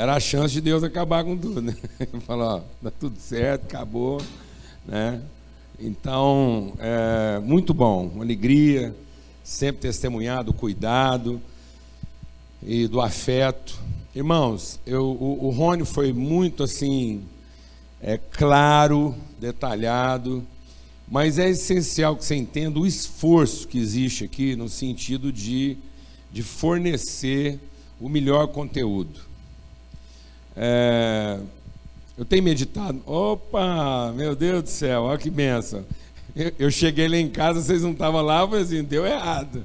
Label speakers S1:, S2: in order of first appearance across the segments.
S1: era a chance de Deus acabar com tudo, né? Falar, ó, tá tudo certo, acabou, né? Então, é muito bom, uma alegria, sempre testemunhado, cuidado e do afeto. Irmãos, eu, o, o Rony foi muito assim, é claro, detalhado, mas é essencial que você entenda o esforço que existe aqui no sentido de, de fornecer o melhor conteúdo. É, eu tenho meditado. Opa, meu Deus do céu, olha que benção. Eu, eu cheguei lá em casa, vocês não estavam lá, falei assim, deu errado.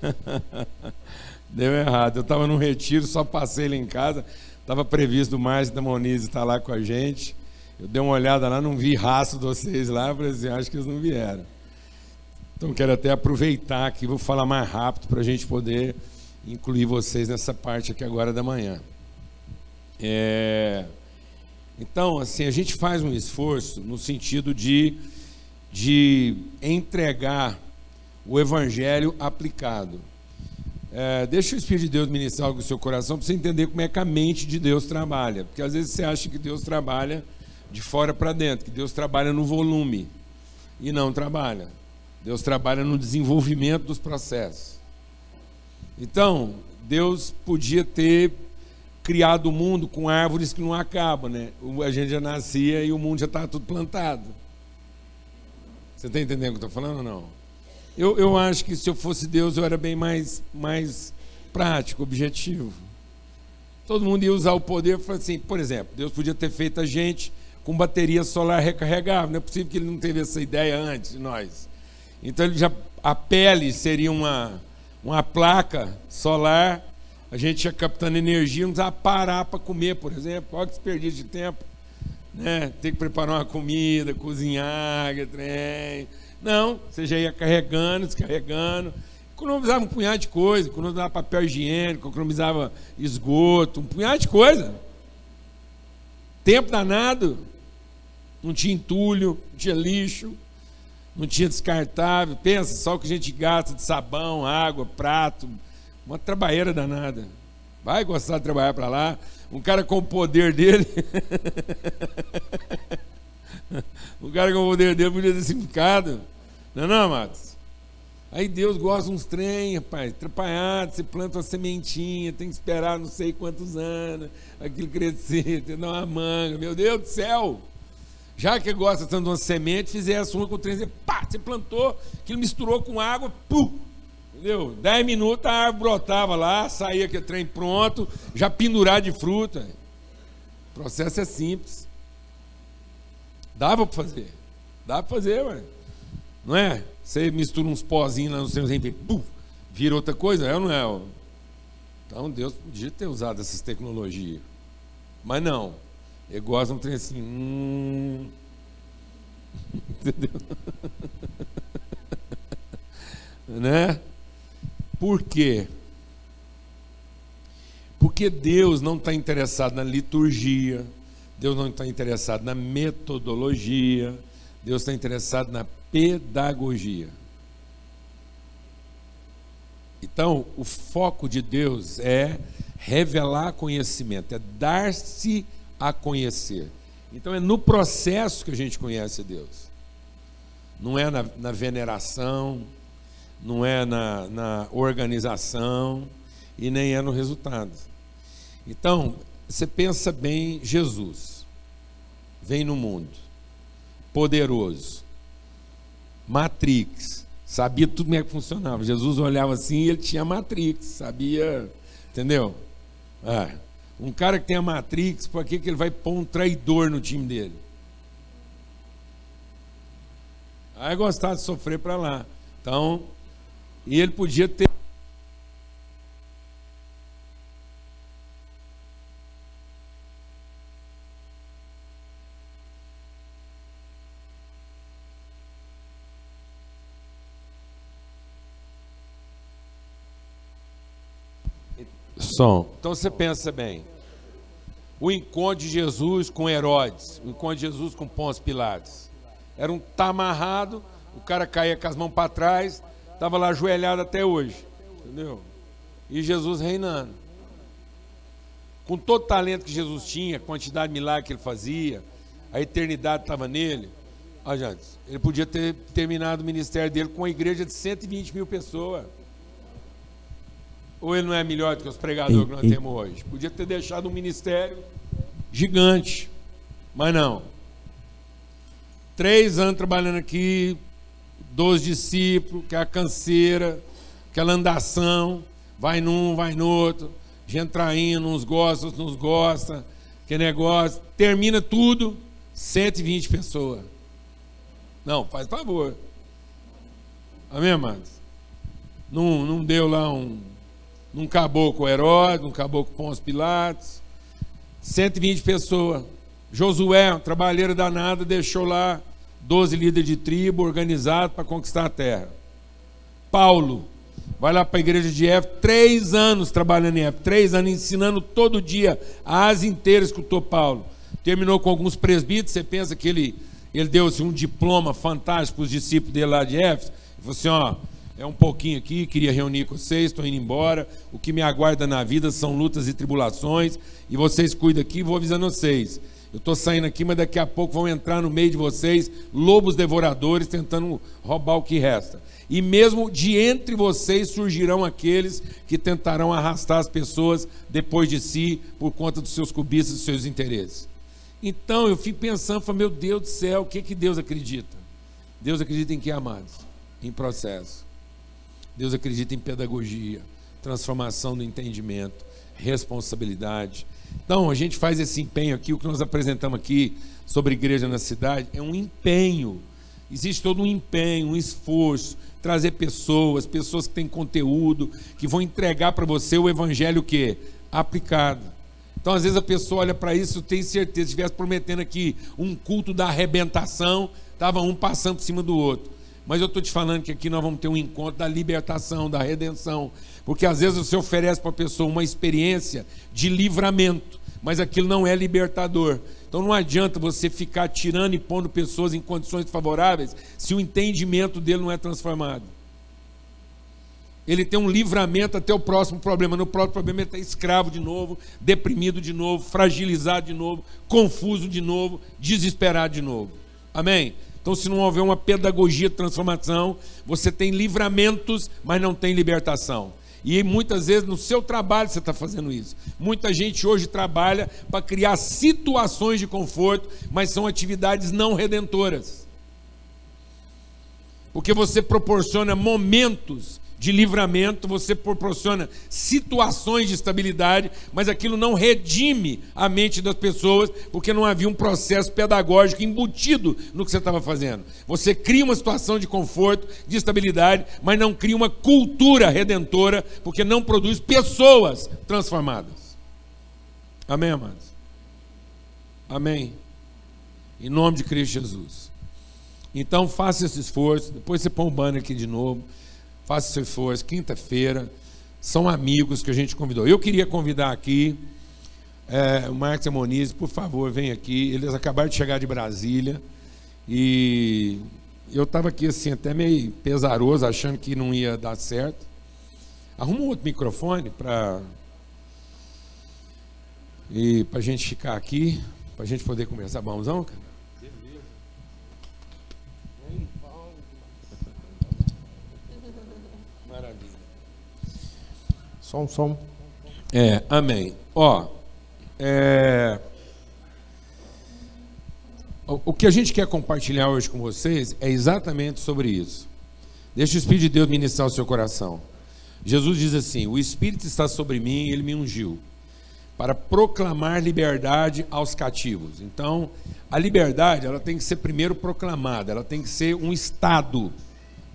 S1: deu errado. Eu estava num retiro, só passei lá em casa. Estava previsto o Márcio da Moniz estar lá com a gente. Eu dei uma olhada lá, não vi rastro de vocês lá, falei assim, acho que eles não vieram. Então quero até aproveitar aqui, vou falar mais rápido para a gente poder incluir vocês nessa parte aqui agora da manhã. É... Então, assim, a gente faz um esforço no sentido de, de entregar o evangelho aplicado. É, deixa o Espírito de Deus ministrar algo no seu coração para você entender como é que a mente de Deus trabalha. Porque às vezes você acha que Deus trabalha de fora para dentro, que Deus trabalha no volume. E não trabalha. Deus trabalha no desenvolvimento dos processos. Então, Deus podia ter criado o mundo com árvores que não acabam, né? A gente já nascia e o mundo já estava tudo plantado. Você está entendendo o que eu estou falando ou não? Eu, eu acho que se eu fosse Deus, eu era bem mais, mais prático, objetivo. Todo mundo ia usar o poder para assim, por exemplo, Deus podia ter feito a gente com bateria solar recarregável. Não é possível que ele não teve essa ideia antes de nós. Então ele já a pele seria uma, uma placa solar a gente ia captando energia, não precisava parar para comer, por exemplo. Olha que desperdício de tempo. Né? Ter que preparar uma comida, cozinhar, trem. Não, você já ia carregando, descarregando. Economizava um punhado de coisa, economizava papel higiênico, economizava esgoto, um punhado de coisa. Tempo danado. Não tinha entulho, não tinha lixo, não tinha descartável. Pensa só o que a gente gasta de sabão, água, prato, uma trabalheira danada. Vai gostar de trabalhar para lá. Um cara com o poder dele. um cara com o poder dele podia ter simplificado. Não é não, amados? Aí Deus gosta uns trem, rapaz, atrapalhado, você planta uma sementinha, tem que esperar não sei quantos anos, aquilo crescer, tem que dar uma manga, meu Deus do céu! Já que gosta tanto de uma semente, fizesse uma com o trem, pá, você plantou, aquilo misturou com água, pum, Entendeu? Dez minutos a árvore brotava lá, saía aquele trem pronto, já pendurado de fruta. O processo é simples. Dava para fazer. Dá para fazer, ué. Não é? Você mistura uns pozinhos lá no seu e puf, vira outra coisa, é ou não é? Então Deus podia ter usado essas tecnologias. Mas não. Ele gosta de um trem assim. Hum... Entendeu? né? Por quê? Porque Deus não está interessado na liturgia, Deus não está interessado na metodologia, Deus está interessado na pedagogia. Então, o foco de Deus é revelar conhecimento, é dar-se a conhecer. Então, é no processo que a gente conhece Deus, não é na, na veneração, não é na, na organização e nem é no resultado. Então, você pensa bem, Jesus vem no mundo, poderoso, Matrix, sabia tudo como é que funcionava. Jesus olhava assim e ele tinha Matrix, sabia, entendeu? É. Um cara que tem a Matrix, por que, que ele vai pôr um traidor no time dele? Aí gostar de sofrer para lá. Então, e ele podia ter. Som. Então você pensa bem. O encontro de Jesus com Herodes, o encontro de Jesus com Pôncio Pilatos. Era um tá amarrado, o cara caía com as mãos para trás, Estava lá ajoelhado até hoje. Entendeu? E Jesus reinando. com todo o talento que Jesus tinha, a quantidade de milagres que ele fazia, a eternidade estava nele. Ah, gente, ele podia ter terminado o ministério dele com uma igreja de 120 mil pessoas. Ou ele não é melhor do que os pregadores que nós temos hoje? Podia ter deixado um ministério gigante. Mas não. Três anos trabalhando aqui, dois discípulos, que é a canseira, aquela andação, vai num, vai no outro, gente traindo, uns gosta, outros não gosta, que negócio, termina tudo, 120 pessoas. Não, faz favor. Amém, amados? Não, não deu lá um. Não acabou com Herodes, não acabou com Pôncio Pilatos. 120 pessoas. Josué, um trabalheiro danado, deixou lá 12 líderes de tribo organizados para conquistar a terra. Paulo, vai lá para a igreja de Éfeso, três anos trabalhando em Éfeso, três anos ensinando todo dia, a asa inteira escutou Paulo. Terminou com alguns presbíteros, você pensa que ele, ele deu assim, um diploma fantástico para os discípulos dele lá de Éfeso, ele falou assim, ó, é um pouquinho aqui, queria reunir com vocês, estou indo embora, o que me aguarda na vida são lutas e tribulações, e vocês cuidam aqui, vou avisando vocês, eu estou saindo aqui, mas daqui a pouco vão entrar no meio de vocês lobos devoradores tentando roubar o que resta. E mesmo de entre vocês surgirão aqueles que tentarão arrastar as pessoas depois de si por conta dos seus cubistas, dos seus interesses. Então eu fico pensando, falo, meu Deus do céu, o que, que Deus acredita? Deus acredita em que, amados? Em processo. Deus acredita em pedagogia, transformação do entendimento, responsabilidade. Então, a gente faz esse empenho aqui, o que nós apresentamos aqui sobre igreja na cidade, é um empenho. Existe todo um empenho, um esforço, trazer pessoas, pessoas que têm conteúdo, que vão entregar para você o evangelho que aplicado. Então, às vezes a pessoa olha para isso, tem certeza, se estivesse prometendo aqui um culto da arrebentação, estava um passando por cima do outro. Mas eu estou te falando que aqui nós vamos ter um encontro da libertação, da redenção. Porque às vezes você oferece para a pessoa uma experiência de livramento, mas aquilo não é libertador. Então não adianta você ficar tirando e pondo pessoas em condições favoráveis se o entendimento dele não é transformado. Ele tem um livramento até o próximo problema. No próximo problema ele está escravo de novo, deprimido de novo, fragilizado de novo, confuso de novo, desesperado de novo. Amém? Então, se não houver uma pedagogia de transformação, você tem livramentos, mas não tem libertação. E muitas vezes no seu trabalho você está fazendo isso. Muita gente hoje trabalha para criar situações de conforto, mas são atividades não redentoras. Porque você proporciona momentos de livramento, você proporciona situações de estabilidade, mas aquilo não redime a mente das pessoas, porque não havia um processo pedagógico embutido no que você estava fazendo. Você cria uma situação de conforto, de estabilidade, mas não cria uma cultura redentora, porque não produz pessoas transformadas. Amém, amados? Amém. Em nome de Cristo Jesus. Então faça esse esforço, depois você põe o banner aqui de novo faça seu esforço, quinta-feira, são amigos que a gente convidou. Eu queria convidar aqui é, o Marcos e Moniz, por favor, vem aqui. Eles acabaram de chegar de Brasília e eu estava aqui assim, até meio pesaroso, achando que não ia dar certo. Arruma um outro microfone para e a gente ficar aqui, para a gente poder conversar. Bonzão, cara?
S2: Som, som.
S1: É, amém. Ó, é, o que a gente quer compartilhar hoje com vocês é exatamente sobre isso. Deixa o Espírito de Deus ministrar o seu coração. Jesus diz assim: O Espírito está sobre mim, ele me ungiu para proclamar liberdade aos cativos. Então, a liberdade, ela tem que ser primeiro proclamada, ela tem que ser um estado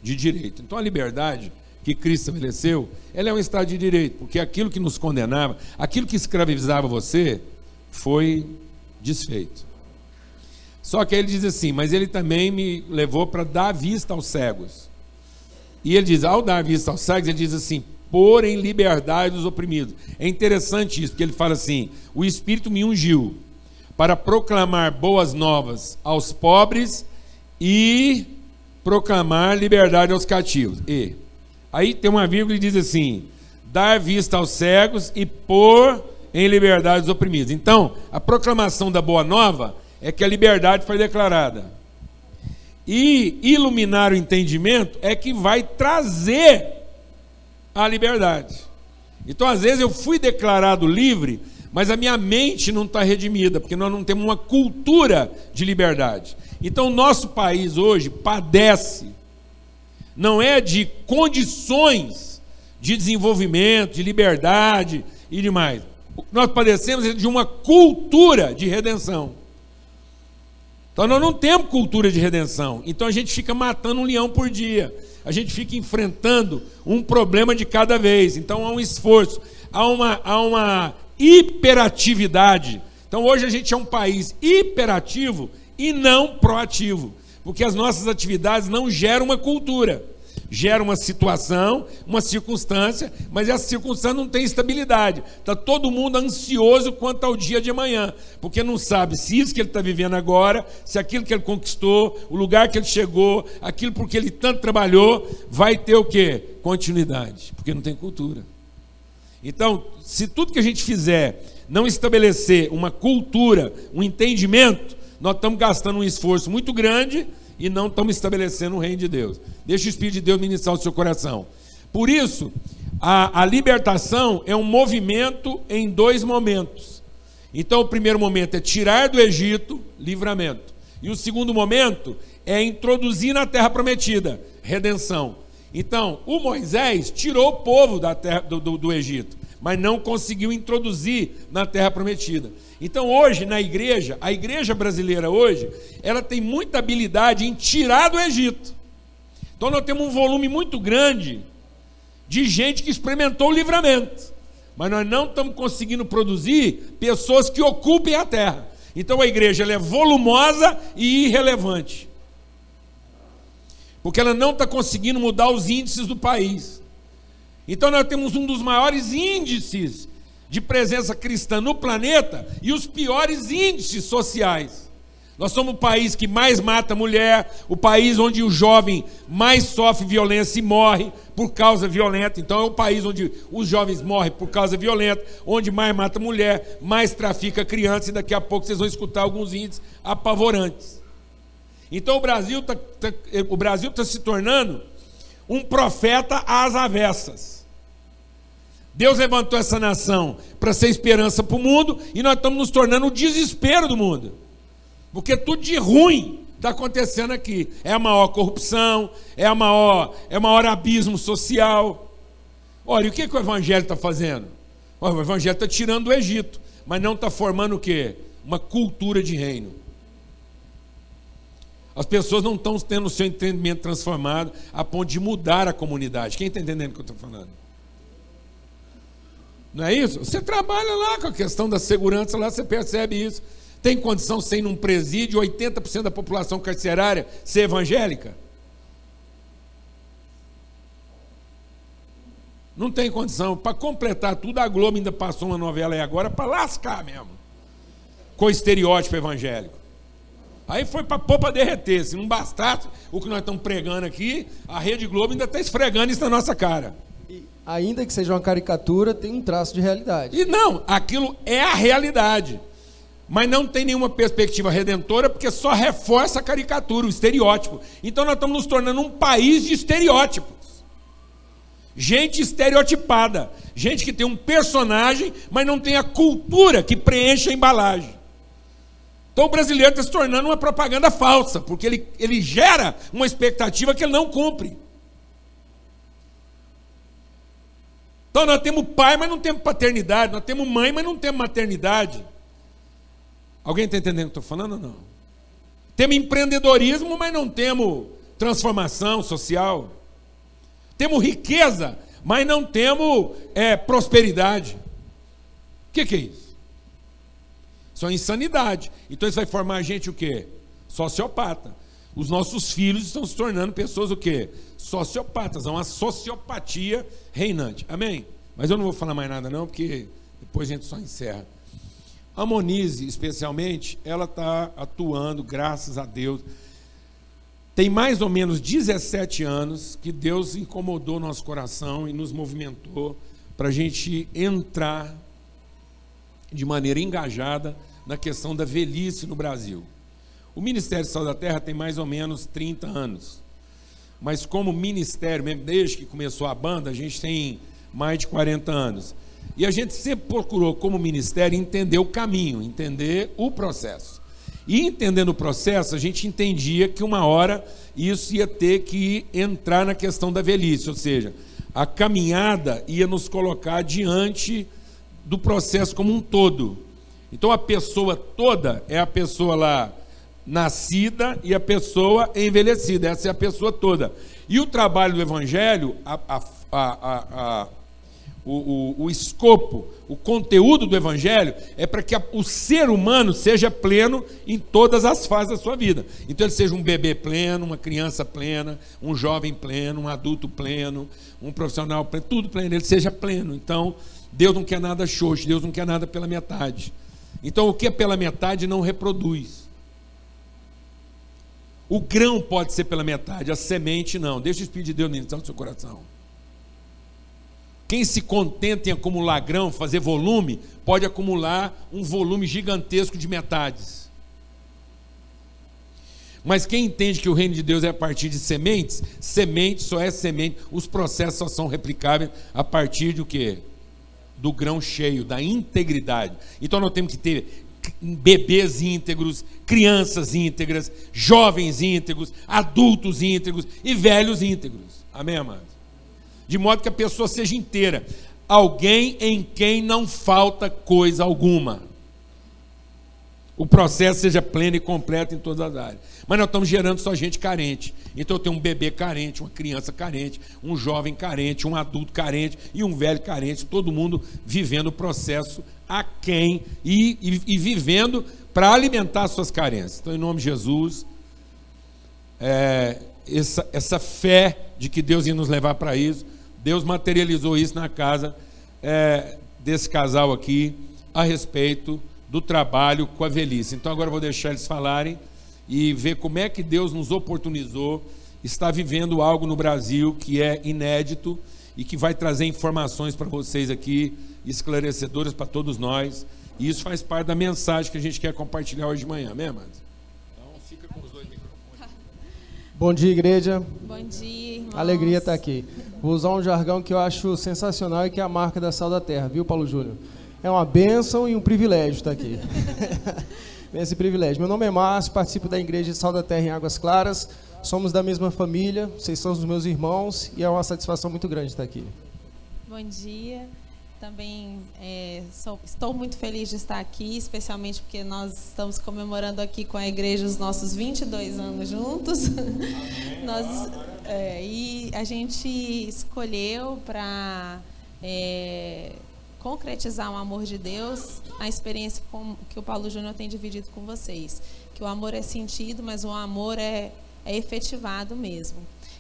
S1: de direito. Então, a liberdade que Cristo estabeleceu, ela é um Estado de direito, porque aquilo que nos condenava, aquilo que escravizava você, foi desfeito. Só que ele diz assim, mas ele também me levou para dar vista aos cegos. E ele diz, ao dar vista aos cegos, ele diz assim, pôr em liberdade os oprimidos. É interessante isso, porque ele fala assim: o Espírito me ungiu para proclamar boas novas aos pobres e proclamar liberdade aos cativos. E Aí tem uma vírgula e diz assim: dar vista aos cegos e pôr em liberdade dos oprimidos. Então, a proclamação da boa nova é que a liberdade foi declarada. E iluminar o entendimento é que vai trazer a liberdade. Então, às vezes, eu fui declarado livre, mas a minha mente não está redimida, porque nós não temos uma cultura de liberdade. Então, o nosso país hoje padece, não é de condições de desenvolvimento, de liberdade e demais. Nós padecemos de uma cultura de redenção. Então nós não temos cultura de redenção. Então a gente fica matando um leão por dia. A gente fica enfrentando um problema de cada vez. Então há um esforço, há uma, há uma hiperatividade. Então hoje a gente é um país hiperativo e não proativo, porque as nossas atividades não geram uma cultura gera uma situação, uma circunstância, mas essa circunstância não tem estabilidade. Está todo mundo ansioso quanto ao dia de amanhã, porque não sabe se isso que ele está vivendo agora, se aquilo que ele conquistou, o lugar que ele chegou, aquilo por que ele tanto trabalhou, vai ter o quê? Continuidade, porque não tem cultura. Então, se tudo que a gente fizer não estabelecer uma cultura, um entendimento, nós estamos gastando um esforço muito grande e não estamos estabelecendo o reino de Deus. Deixa o Espírito de Deus ministrar o seu coração. Por isso, a, a libertação é um movimento em dois momentos. Então, o primeiro momento é tirar do Egito, livramento. E o segundo momento é introduzir na terra prometida, redenção. Então, o Moisés tirou o povo da terra, do, do, do Egito, mas não conseguiu introduzir na terra prometida. Então hoje na igreja, a igreja brasileira hoje, ela tem muita habilidade em tirar do Egito. Então nós temos um volume muito grande de gente que experimentou o livramento, mas nós não estamos conseguindo produzir pessoas que ocupem a terra. Então a igreja é volumosa e irrelevante, porque ela não está conseguindo mudar os índices do país. Então nós temos um dos maiores índices de presença cristã no planeta e os piores índices sociais. Nós somos o país que mais mata mulher, o país onde o jovem mais sofre violência e morre por causa violenta. Então é o país onde os jovens morrem por causa violenta, onde mais mata mulher, mais trafica criança, e daqui a pouco vocês vão escutar alguns índices apavorantes. Então o Brasil está tá, o Brasil tá se tornando um profeta às avessas. Deus levantou essa nação para ser esperança para o mundo e nós estamos nos tornando o desespero do mundo. Porque tudo de ruim está acontecendo aqui. É a maior corrupção, é a maior, é o maior abismo social. Olha, o que, que o Evangelho está fazendo? Olha, o Evangelho está tirando o Egito, mas não está formando o quê? Uma cultura de reino. As pessoas não estão tendo o seu entendimento transformado a ponto de mudar a comunidade. Quem está entendendo o que eu estou falando? Não é isso? Você trabalha lá com a questão da segurança, lá você percebe isso. Tem condição, sem num presídio, 80% da população carcerária ser evangélica? Não tem condição. Para completar tudo, a Globo ainda passou uma novela aí agora para lascar mesmo. Com estereótipo evangélico. Aí foi para pôr para derreter. Se não bastasse o que nós estamos pregando aqui, a Rede Globo ainda está esfregando isso na nossa cara
S2: ainda que seja uma caricatura, tem um traço de realidade.
S1: E não, aquilo é a realidade. Mas não tem nenhuma perspectiva redentora porque só reforça a caricatura, o estereótipo. Então nós estamos nos tornando um país de estereótipos. Gente estereotipada, gente que tem um personagem, mas não tem a cultura que preenche a embalagem. Então o brasileiro está se tornando uma propaganda falsa, porque ele, ele gera uma expectativa que ele não cumpre. Então nós temos pai, mas não temos paternidade. Nós temos mãe, mas não temos maternidade. Alguém está entendendo o que estou falando ou não? Temos empreendedorismo, mas não temos transformação social. Temos riqueza, mas não temos é, prosperidade. O que, que é isso? Isso é insanidade. Então isso vai formar a gente o quê? Sociopata. Os nossos filhos estão se tornando pessoas o quê? Sociopatas, há uma sociopatia reinante. Amém? Mas eu não vou falar mais nada não, porque depois a gente só encerra. A Monize, especialmente, ela está atuando, graças a Deus. Tem mais ou menos 17 anos que Deus incomodou nosso coração e nos movimentou para a gente entrar de maneira engajada na questão da velhice no Brasil. O Ministério Sal da Terra tem mais ou menos 30 anos. Mas como ministério, mesmo desde que começou a banda, a gente tem mais de 40 anos. E a gente sempre procurou, como ministério, entender o caminho, entender o processo. E entendendo o processo, a gente entendia que uma hora isso ia ter que entrar na questão da velhice, ou seja, a caminhada ia nos colocar diante do processo como um todo. Então a pessoa toda é a pessoa lá nascida e a pessoa envelhecida, essa é a pessoa toda. E o trabalho do Evangelho, a, a, a, o, o, o, escopo, o conteúdo do Evangelho é para que o ser humano seja pleno em todas as fases da sua vida. Então ele seja um bebê pleno, uma criança plena, um jovem pleno, um adulto pleno, um profissional pleno, tudo pleno, ele seja pleno. Então Deus não quer nada xoxo, Deus não quer nada pela metade. Então o que é pela metade não reproduz. O grão pode ser pela metade, a semente não. Deixa o Espírito de Deus ministrar no seu coração. Quem se contenta em acumular grão, fazer volume, pode acumular um volume gigantesco de metades. Mas quem entende que o reino de Deus é a partir de sementes, semente só é semente, os processos só são replicáveis a partir do que? Do grão cheio, da integridade. Então nós temos que ter bebês íntegros, crianças íntegras, jovens íntegros, adultos íntegros e velhos íntegros. Amém, amados? De modo que a pessoa seja inteira. Alguém em quem não falta coisa alguma. O processo seja pleno e completo em todas as áreas. Mas nós estamos gerando só gente carente. Então eu tenho um bebê carente, uma criança carente, um jovem carente, um adulto carente e um velho carente, todo mundo vivendo o processo a quem e, e, e vivendo para alimentar suas carências. Então, em nome de Jesus, é, essa, essa fé de que Deus ia nos levar para isso, Deus materializou isso na casa é, desse casal aqui, a respeito do trabalho com a velhice. Então, agora eu vou deixar eles falarem e ver como é que Deus nos oportunizou, está vivendo algo no Brasil que é inédito e que vai trazer informações para vocês aqui esclarecedoras para todos nós. E isso faz parte da mensagem que a gente quer compartilhar hoje de manhã, amém, amados? Então fica com os dois microfones.
S2: Bom dia, igreja.
S3: Bom dia, irmãos.
S2: Alegria estar aqui. Vou usar um jargão que eu acho sensacional e que é a marca da Sal da Terra, viu, Paulo Júnior? É uma bênção e um privilégio estar aqui. Esse privilégio. Meu nome é Márcio, participo da Igreja de Sal da Terra em Águas Claras. Somos da mesma família, vocês são os meus irmãos e é uma satisfação muito grande estar aqui.
S3: Bom dia. Também é, sou, estou muito feliz de estar aqui, especialmente porque nós estamos comemorando aqui com a igreja os nossos 22 anos juntos. nós, é, e a gente escolheu para é, concretizar o amor de Deus, a experiência com, que o Paulo Júnior tem dividido com vocês. Que o amor é sentido, mas o amor é, é efetivado mesmo.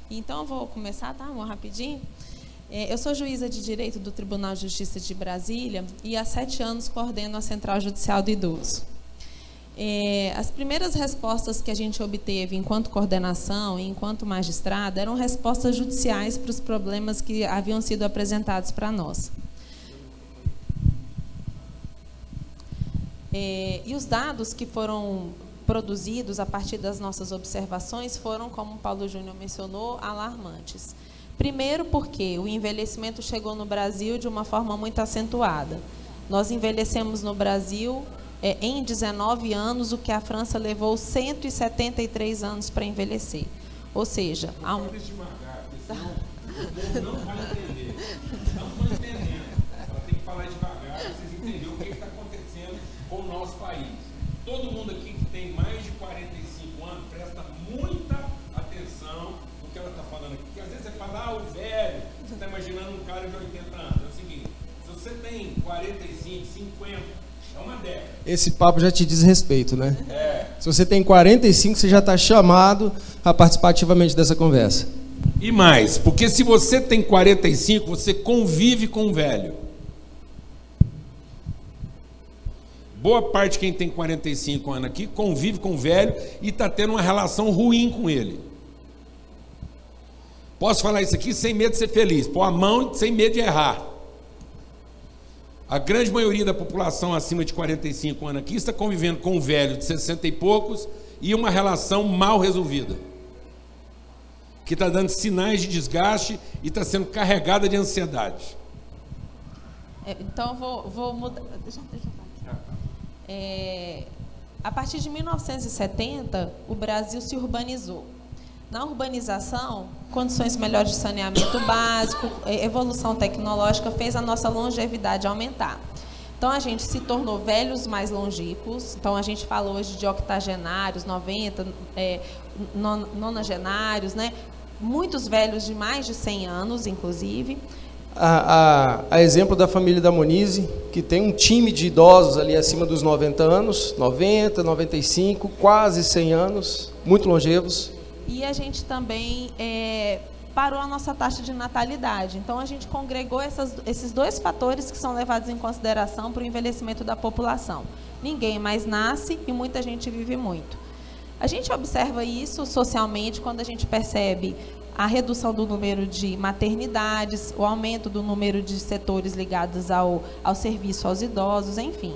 S3: Então, eu vou começar, tá, amor, rapidinho? É, eu sou juíza de direito do Tribunal de Justiça de Brasília e há sete anos coordeno a Central Judicial do Idoso. É, as primeiras respostas que a gente obteve enquanto coordenação e enquanto magistrada eram respostas judiciais para os problemas que haviam sido apresentados para nós. É, e os dados que foram produzidos a partir das nossas observações foram, como o Paulo Júnior mencionou, alarmantes. Primeiro, porque o envelhecimento chegou no Brasil de uma forma muito acentuada. Nós envelhecemos no Brasil é, em 19 anos o que a França levou 173 anos para envelhecer. Ou seja, há um. Não vai entender. Todo mundo aqui que tem mais de 45 anos presta muita atenção no que ela está falando aqui. Porque às vezes você fala, ah, o velho, você está imaginando um cara de 80 anos. É o seguinte, se você tem 45, 50, é uma década.
S2: Esse papo já te diz respeito, né?
S1: É.
S2: Se você tem 45, você já está chamado a participar ativamente dessa conversa.
S1: E mais, porque se você tem 45, você convive com o velho. Boa parte quem tem 45 anos aqui convive com o velho e está tendo uma relação ruim com ele. Posso falar isso aqui sem medo de ser feliz. Pôr a mão sem medo de errar. A grande maioria da população acima de 45 anos aqui está convivendo com um velho de 60 e poucos e uma relação mal resolvida. Que está dando sinais de desgaste e está sendo carregada de ansiedade.
S3: É, então, vou, vou mudar. Deixa, deixa. É, a partir de 1970, o Brasil se urbanizou. Na urbanização, condições melhores de saneamento básico, evolução tecnológica fez a nossa longevidade aumentar. Então a gente se tornou velhos mais longínquos. Então a gente fala hoje de octogenários, 90, é, nonagenários, né? Muitos velhos de mais de 100 anos, inclusive.
S2: A, a, a, exemplo da família da Monize, que tem um time de idosos ali acima dos 90 anos, 90, 95, quase 100 anos, muito longevos.
S3: E a gente também é, parou a nossa taxa de natalidade. Então, a gente congregou essas, esses dois fatores que são levados em consideração para o envelhecimento da população. Ninguém mais nasce e muita gente vive muito. A gente observa isso socialmente quando a gente percebe a redução do número de maternidades, o aumento do número de setores ligados ao, ao serviço aos idosos, enfim.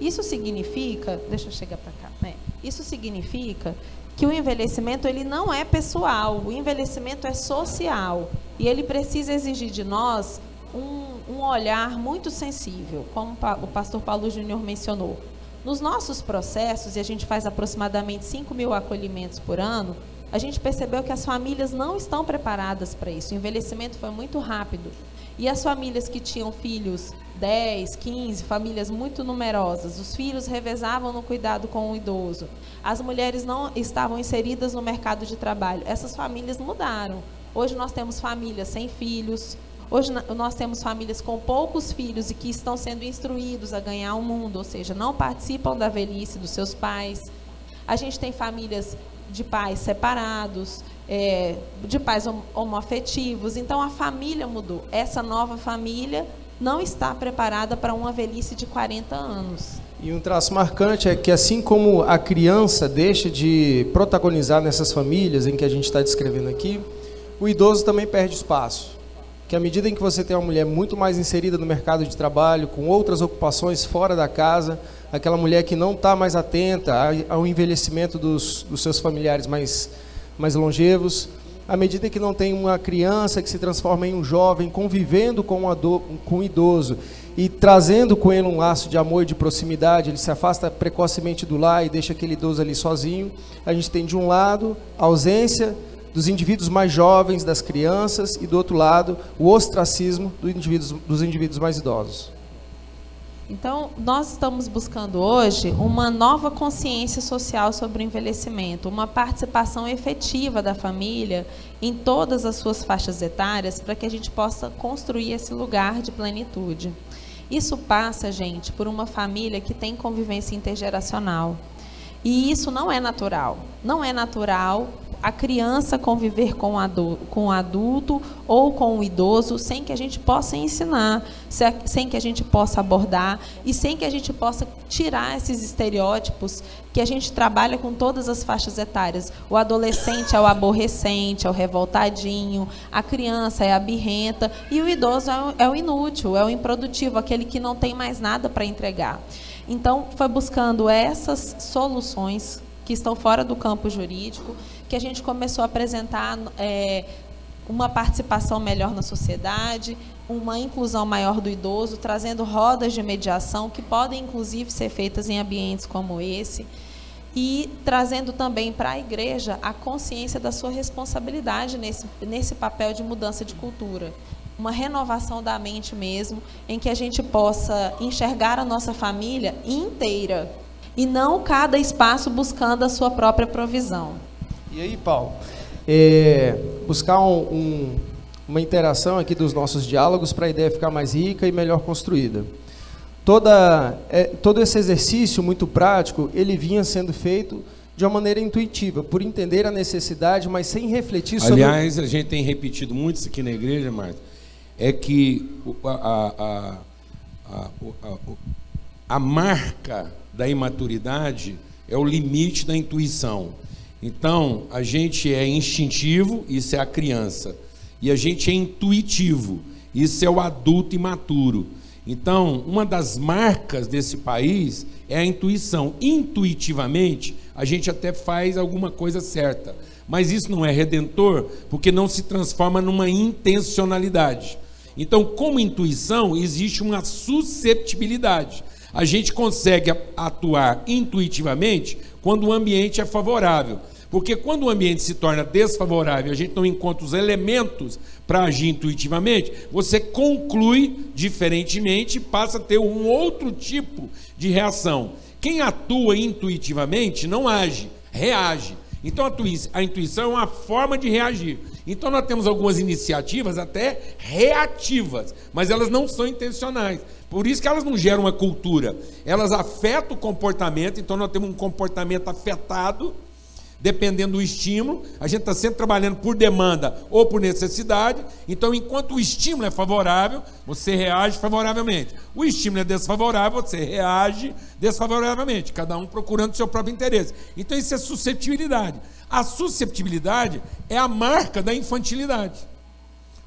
S3: Isso significa, deixa eu chegar para cá, né? Isso significa que o envelhecimento ele não é pessoal, o envelhecimento é social e ele precisa exigir de nós um, um olhar muito sensível, como o pastor Paulo Júnior mencionou. Nos nossos processos, e a gente faz aproximadamente 5 mil acolhimentos por ano, a gente percebeu que as famílias não estão preparadas para isso. O envelhecimento foi muito rápido. E as famílias que tinham filhos 10, 15, famílias muito numerosas. Os filhos revezavam no cuidado com o idoso. As mulheres não estavam inseridas no mercado de trabalho. Essas famílias mudaram. Hoje nós temos famílias sem filhos. Hoje nós temos famílias com poucos filhos e que estão sendo instruídos a ganhar o mundo, ou seja, não participam da velhice dos seus pais. A gente tem famílias de pais separados, é, de pais homoafetivos. Então a família mudou. Essa nova família não está preparada para uma velhice de 40 anos.
S2: E um traço marcante é que, assim como a criança deixa de protagonizar nessas famílias em que a gente está descrevendo aqui, o idoso também perde espaço. Que à medida em que você tem uma mulher muito mais inserida no mercado de trabalho, com outras ocupações fora da casa, aquela mulher que não está mais atenta ao envelhecimento dos, dos seus familiares mais, mais longevos, à medida que não tem uma criança que se transforma em um jovem, convivendo com, um com um idoso e trazendo com ele um laço de amor e de proximidade, ele se afasta precocemente do lar e deixa aquele idoso ali sozinho. A gente tem de um lado a ausência dos indivíduos mais jovens, das crianças, e do outro lado o ostracismo dos indivíduos, dos indivíduos mais idosos.
S3: Então, nós estamos buscando hoje uma nova consciência social sobre o envelhecimento, uma participação efetiva da família em todas as suas faixas etárias para que a gente possa construir esse lugar de plenitude. Isso passa, gente, por uma família que tem convivência intergeracional. E isso não é natural. Não é natural a criança conviver com o adulto, ou com o idoso sem que a gente possa ensinar, sem que a gente possa abordar e sem que a gente possa tirar esses estereótipos que a gente trabalha com todas as faixas etárias. O adolescente é o aborrecente, é o revoltadinho, a criança é a birrenta e o idoso é o, é o inútil, é o improdutivo, aquele que não tem mais nada para entregar. Então, foi buscando essas soluções que estão fora do campo jurídico que a gente começou a apresentar é, uma participação melhor na sociedade, uma inclusão maior do idoso, trazendo rodas de mediação que podem, inclusive, ser feitas em ambientes como esse, e trazendo também para a igreja a consciência da sua responsabilidade nesse, nesse papel de mudança de cultura. Uma renovação da mente mesmo, em que a gente possa enxergar a nossa família inteira e não cada espaço buscando a sua própria provisão.
S2: E aí, Paulo, é, buscar um, um, uma interação aqui dos nossos diálogos para a ideia ficar mais rica e melhor construída. Toda, é, todo esse exercício muito prático, ele vinha sendo feito de uma maneira intuitiva, por entender a necessidade, mas sem refletir sobre...
S1: Aliás, a gente tem repetido muito isso aqui na igreja, Marta, é que a, a, a, a marca da imaturidade é o limite da intuição. Então, a gente é instintivo, isso é a criança. E a gente é intuitivo, isso é o adulto imaturo. Então, uma das marcas desse país é a intuição. Intuitivamente, a gente até faz alguma coisa certa, mas isso não é redentor, porque não se transforma numa intencionalidade. Então, como intuição, existe uma susceptibilidade. A gente consegue atuar intuitivamente quando o ambiente é favorável. Porque quando o ambiente se torna desfavorável, a gente não encontra os elementos para agir intuitivamente, você conclui diferentemente e passa a ter um outro tipo de reação. Quem atua intuitivamente não age, reage. Então a intuição é uma forma de reagir. Então nós temos algumas iniciativas até reativas, mas elas não são intencionais. Por isso que elas não geram uma cultura. Elas afetam o comportamento, então nós temos um comportamento afetado dependendo do estímulo. A gente está sempre trabalhando por demanda ou por necessidade. Então, enquanto o estímulo é favorável, você reage favoravelmente. O estímulo é desfavorável, você reage desfavoravelmente. Cada um procurando o seu próprio interesse. Então, isso é susceptibilidade. A susceptibilidade é a marca da infantilidade.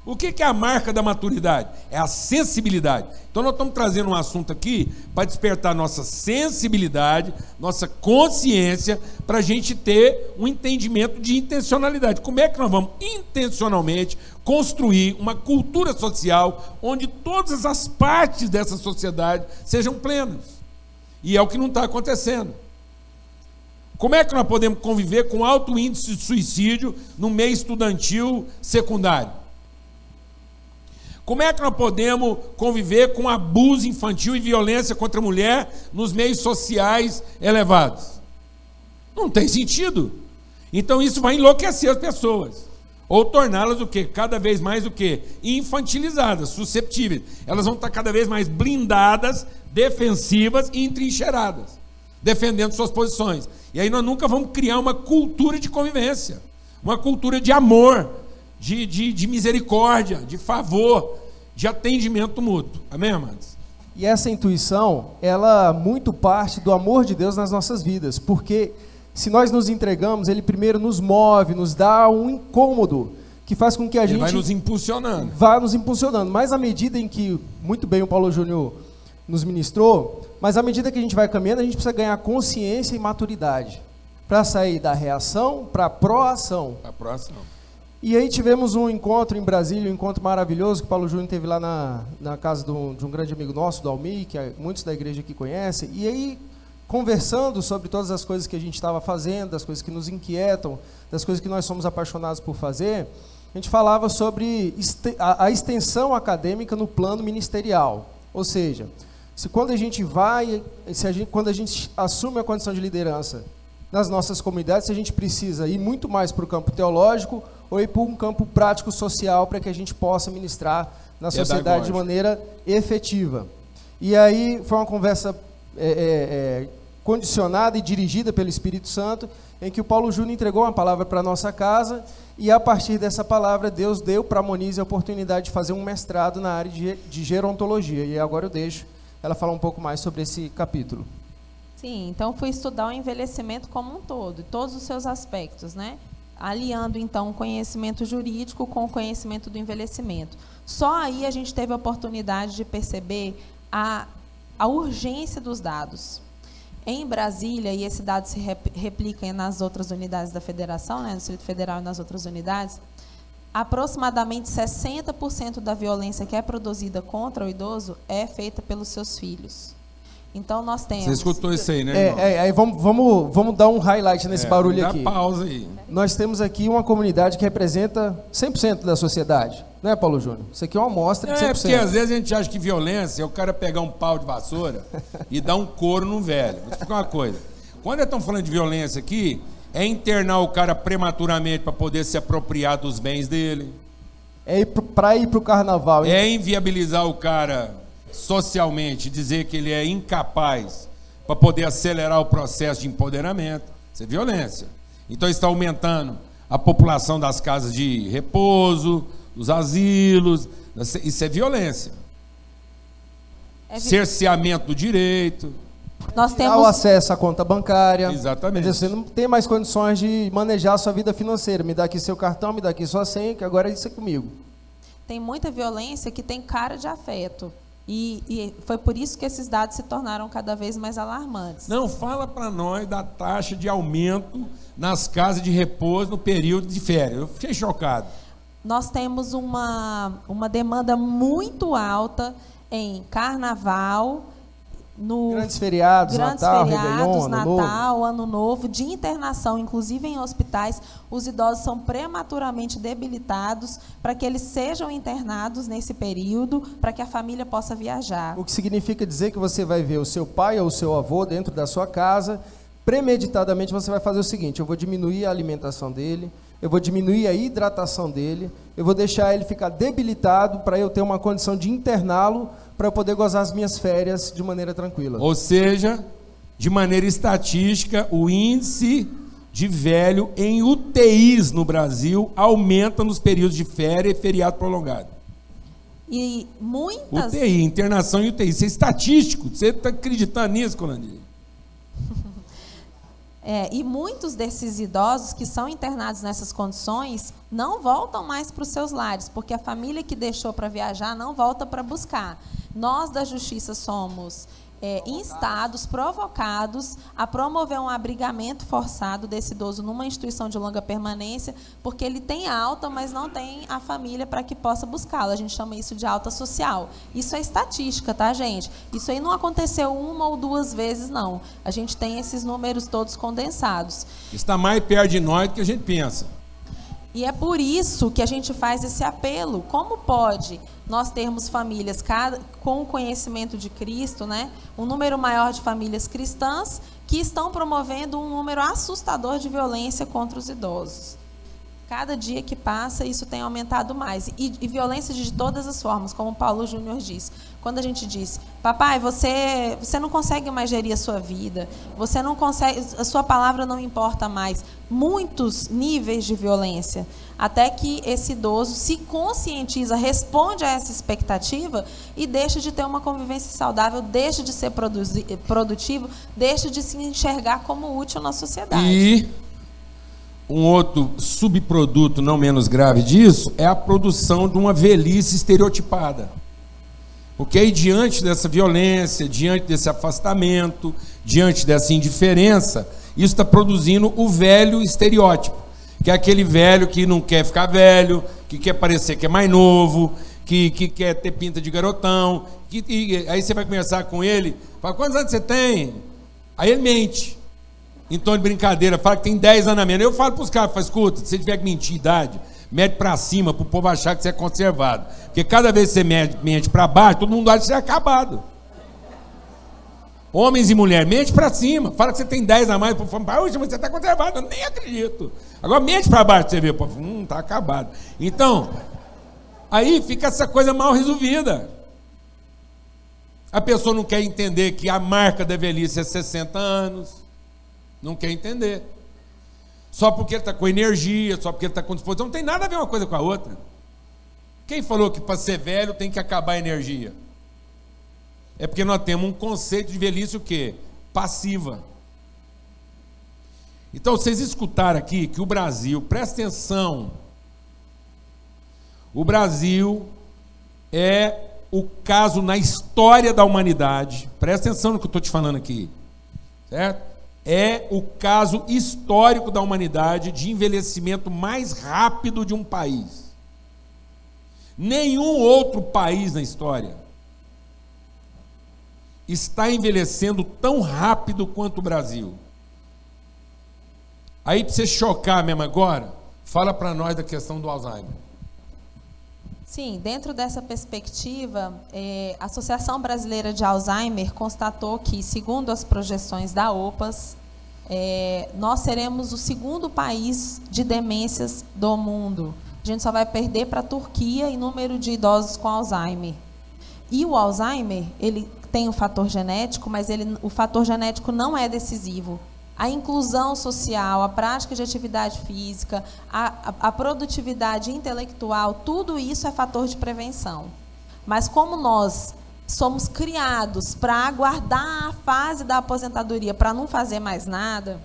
S1: O que é a marca da maturidade? É a sensibilidade. Então, nós estamos trazendo um assunto aqui para despertar nossa sensibilidade, nossa consciência, para a gente ter um entendimento de intencionalidade. Como é que nós vamos intencionalmente construir uma cultura social onde todas as partes dessa sociedade sejam plenas? E é o que não está acontecendo. Como é que nós podemos conviver com alto índice de suicídio no meio estudantil secundário? Como é que nós podemos conviver com abuso infantil e violência contra a mulher nos meios sociais elevados? Não tem sentido. Então isso vai enlouquecer as pessoas. Ou torná-las o quê? Cada vez mais o quê? Infantilizadas, susceptíveis. Elas vão estar cada vez mais blindadas, defensivas e entrincheiradas, defendendo suas posições. E aí nós nunca vamos criar uma cultura de convivência, uma cultura de amor, de, de, de misericórdia, de favor, de atendimento mútuo. Amém, amados?
S2: E essa intuição, ela muito parte do amor de Deus nas nossas vidas, porque se nós nos entregamos, Ele primeiro nos move, nos dá um incômodo que faz com que a
S1: Ele
S2: gente
S1: vai nos impulsionando,
S2: vá nos impulsionando. Mas à medida em que muito bem o Paulo Júnior nos ministrou, mas à medida que a gente vai caminhando, a gente precisa ganhar consciência e maturidade para sair da reação para a proação.
S1: A proação.
S2: E aí tivemos um encontro em Brasília, um encontro maravilhoso que o Paulo Júnior teve lá na, na casa de um, de um grande amigo nosso, do Almi, que é, muitos da igreja aqui conhecem. E aí, conversando sobre todas as coisas que a gente estava fazendo, das coisas que nos inquietam, das coisas que nós somos apaixonados por fazer, a gente falava sobre a, a extensão acadêmica no plano ministerial. Ou seja, se quando a gente vai, se a gente, quando a gente assume a condição de liderança nas nossas comunidades, se a gente precisa ir muito mais para o campo teológico ou ir para um campo prático social para que a gente possa ministrar na sociedade de maneira efetiva. E aí foi uma conversa é, é, é, condicionada e dirigida pelo Espírito Santo, em que o Paulo Júnior entregou uma palavra para a nossa casa, e a partir dessa palavra, Deus deu para a Monize a oportunidade de fazer um mestrado na área de, de gerontologia. E agora eu deixo ela falar um pouco mais sobre esse capítulo.
S3: Sim, então fui estudar o envelhecimento como um todo, todos os seus aspectos, né? aliando então o conhecimento jurídico com o conhecimento do envelhecimento. Só aí a gente teve a oportunidade de perceber a, a urgência dos dados. Em Brasília, e esse dado se replica nas outras unidades da federação, né, no Distrito Federal e nas outras unidades, aproximadamente 60% da violência que é produzida contra o idoso é feita pelos seus filhos. Então nós temos.
S1: Você escutou isso aí, né?
S2: É, é, vamos, vamos, vamos dar um highlight nesse é, barulho dá aqui.
S1: pausa aí.
S2: Nós temos aqui uma comunidade que representa 100% da sociedade. Não é, Paulo Júnior? Isso aqui é uma amostra de 100%.
S1: É, porque às vezes a gente acha que violência é o cara pegar um pau de vassoura e dar um couro no velho. Vou explicar uma coisa. Quando estão falando de violência aqui, é internar o cara prematuramente para poder se apropriar dos bens dele.
S2: É ir para ir para o carnaval.
S1: Hein? É inviabilizar o cara socialmente, dizer que ele é incapaz para poder acelerar o processo de empoderamento, isso é violência. Então está aumentando a população das casas de repouso, dos asilos, isso é violência. É vi... Cerceamento do direito.
S2: Nós temos o acesso à conta bancária.
S1: Exatamente.
S2: Você não tem mais condições de manejar a sua vida financeira. Me dá aqui seu cartão, me dá aqui sua senha, que agora é isso é comigo.
S3: Tem muita violência que tem cara de afeto E, e, foi por isso que esses dados se tornaram cada vez mais alarmantes.
S1: Não, fala para nós da taxa de aumento nas casas de repouso no período de férias. Eu fiquei chocado.
S3: Nós temos uma, uma demanda muito alta em carnaval, no
S2: grandes feriados,
S3: grandes
S2: Natal,
S3: feriados,
S2: Réveillon,
S3: Natal, ano novo, de internação, inclusive em hospitais, os idosos são prematuramente debilitados para que eles sejam internados nesse período, para que a família possa viajar.
S2: O que significa dizer que você vai ver o seu pai ou o seu avô dentro da sua casa, premeditadamente você vai fazer o seguinte: eu vou diminuir a alimentação dele, eu vou diminuir a hidratação dele, eu vou deixar ele ficar debilitado para eu ter uma condição de interná-lo para eu poder gozar as minhas férias de maneira tranquila.
S1: Ou seja, de maneira estatística, o índice de velho em UTIs no Brasil aumenta nos períodos de férias e feriado prolongado.
S3: E muitas.
S1: UTI, internação em UTI. Isso é estatístico. Você está acreditando nisso, Colandir?
S3: É, e muitos desses idosos que são internados nessas condições não voltam mais para os seus lares, porque a família que deixou para viajar não volta para buscar. Nós da Justiça somos é, instados, provocados a promover um abrigamento forçado desse idoso numa instituição de longa permanência, porque ele tem alta, mas não tem a família para que possa buscá-lo. A gente chama isso de alta social. Isso é estatística, tá, gente? Isso aí não aconteceu uma ou duas vezes, não. A gente tem esses números todos condensados.
S1: Está mais perto de nós do que a gente pensa.
S3: E é por isso que a gente faz esse apelo. Como pode nós termos famílias com o conhecimento de Cristo, né? um número maior de famílias cristãs que estão promovendo um número assustador de violência contra os idosos? Cada dia que passa, isso tem aumentado mais. E, e violência de todas as formas, como Paulo Júnior diz. Quando a gente diz, papai, você, você não consegue mais gerir a sua vida, você não consegue, a sua palavra não importa mais. Muitos níveis de violência. Até que esse idoso se conscientiza, responde a essa expectativa e deixa de ter uma convivência saudável, deixa de ser produtivo, deixa de se enxergar como útil na sociedade.
S1: E um outro subproduto não menos grave disso é a produção de uma velhice estereotipada. Porque aí, diante dessa violência, diante desse afastamento, diante dessa indiferença, isso está produzindo o velho estereótipo, que é aquele velho que não quer ficar velho, que quer parecer que é mais novo, que, que quer ter pinta de garotão. Que, e, aí você vai conversar com ele, fala: quantos anos você tem? Aí ele mente tom de brincadeira, fala que tem 10 anos a menos. Eu falo para os caras, escuta, se você tiver que mentir idade, mede para cima, para o povo achar que você é conservado. Porque cada vez que você mente, para baixo, todo mundo acha que você é acabado. Homens e mulheres, mente para cima. Fala que você tem 10 a mais, fala, mas você está conservado. Eu nem acredito. Agora mente para baixo, você vê, hum, está acabado. Então, aí fica essa coisa mal resolvida. A pessoa não quer entender que a marca da velhice é 60 anos. Não quer entender. Só porque ele está com energia, só porque ele está com disposição. Não tem nada a ver uma coisa com a outra. Quem falou que para ser velho tem que acabar a energia? É porque nós temos um conceito de velhice o quê? Passiva. Então, vocês escutaram aqui que o Brasil, presta atenção, o Brasil é o caso na história da humanidade, presta atenção no que eu estou te falando aqui, certo? É o caso histórico da humanidade de envelhecimento mais rápido de um país. Nenhum outro país na história está envelhecendo tão rápido quanto o Brasil. Aí, para você chocar mesmo agora, fala para nós da questão do Alzheimer.
S3: Sim, dentro dessa perspectiva, é, a Associação Brasileira de Alzheimer constatou que, segundo as projeções da OPAS, é, nós seremos o segundo país de demências do mundo. A gente só vai perder para a Turquia em número de idosos com Alzheimer. E o Alzheimer, ele tem o um fator genético, mas ele, o fator genético não é decisivo a inclusão social, a prática de atividade física, a, a, a, produtividade intelectual, tudo isso é fator de prevenção. Mas como nós somos criados para aguardar a fase da aposentadoria para não fazer mais nada,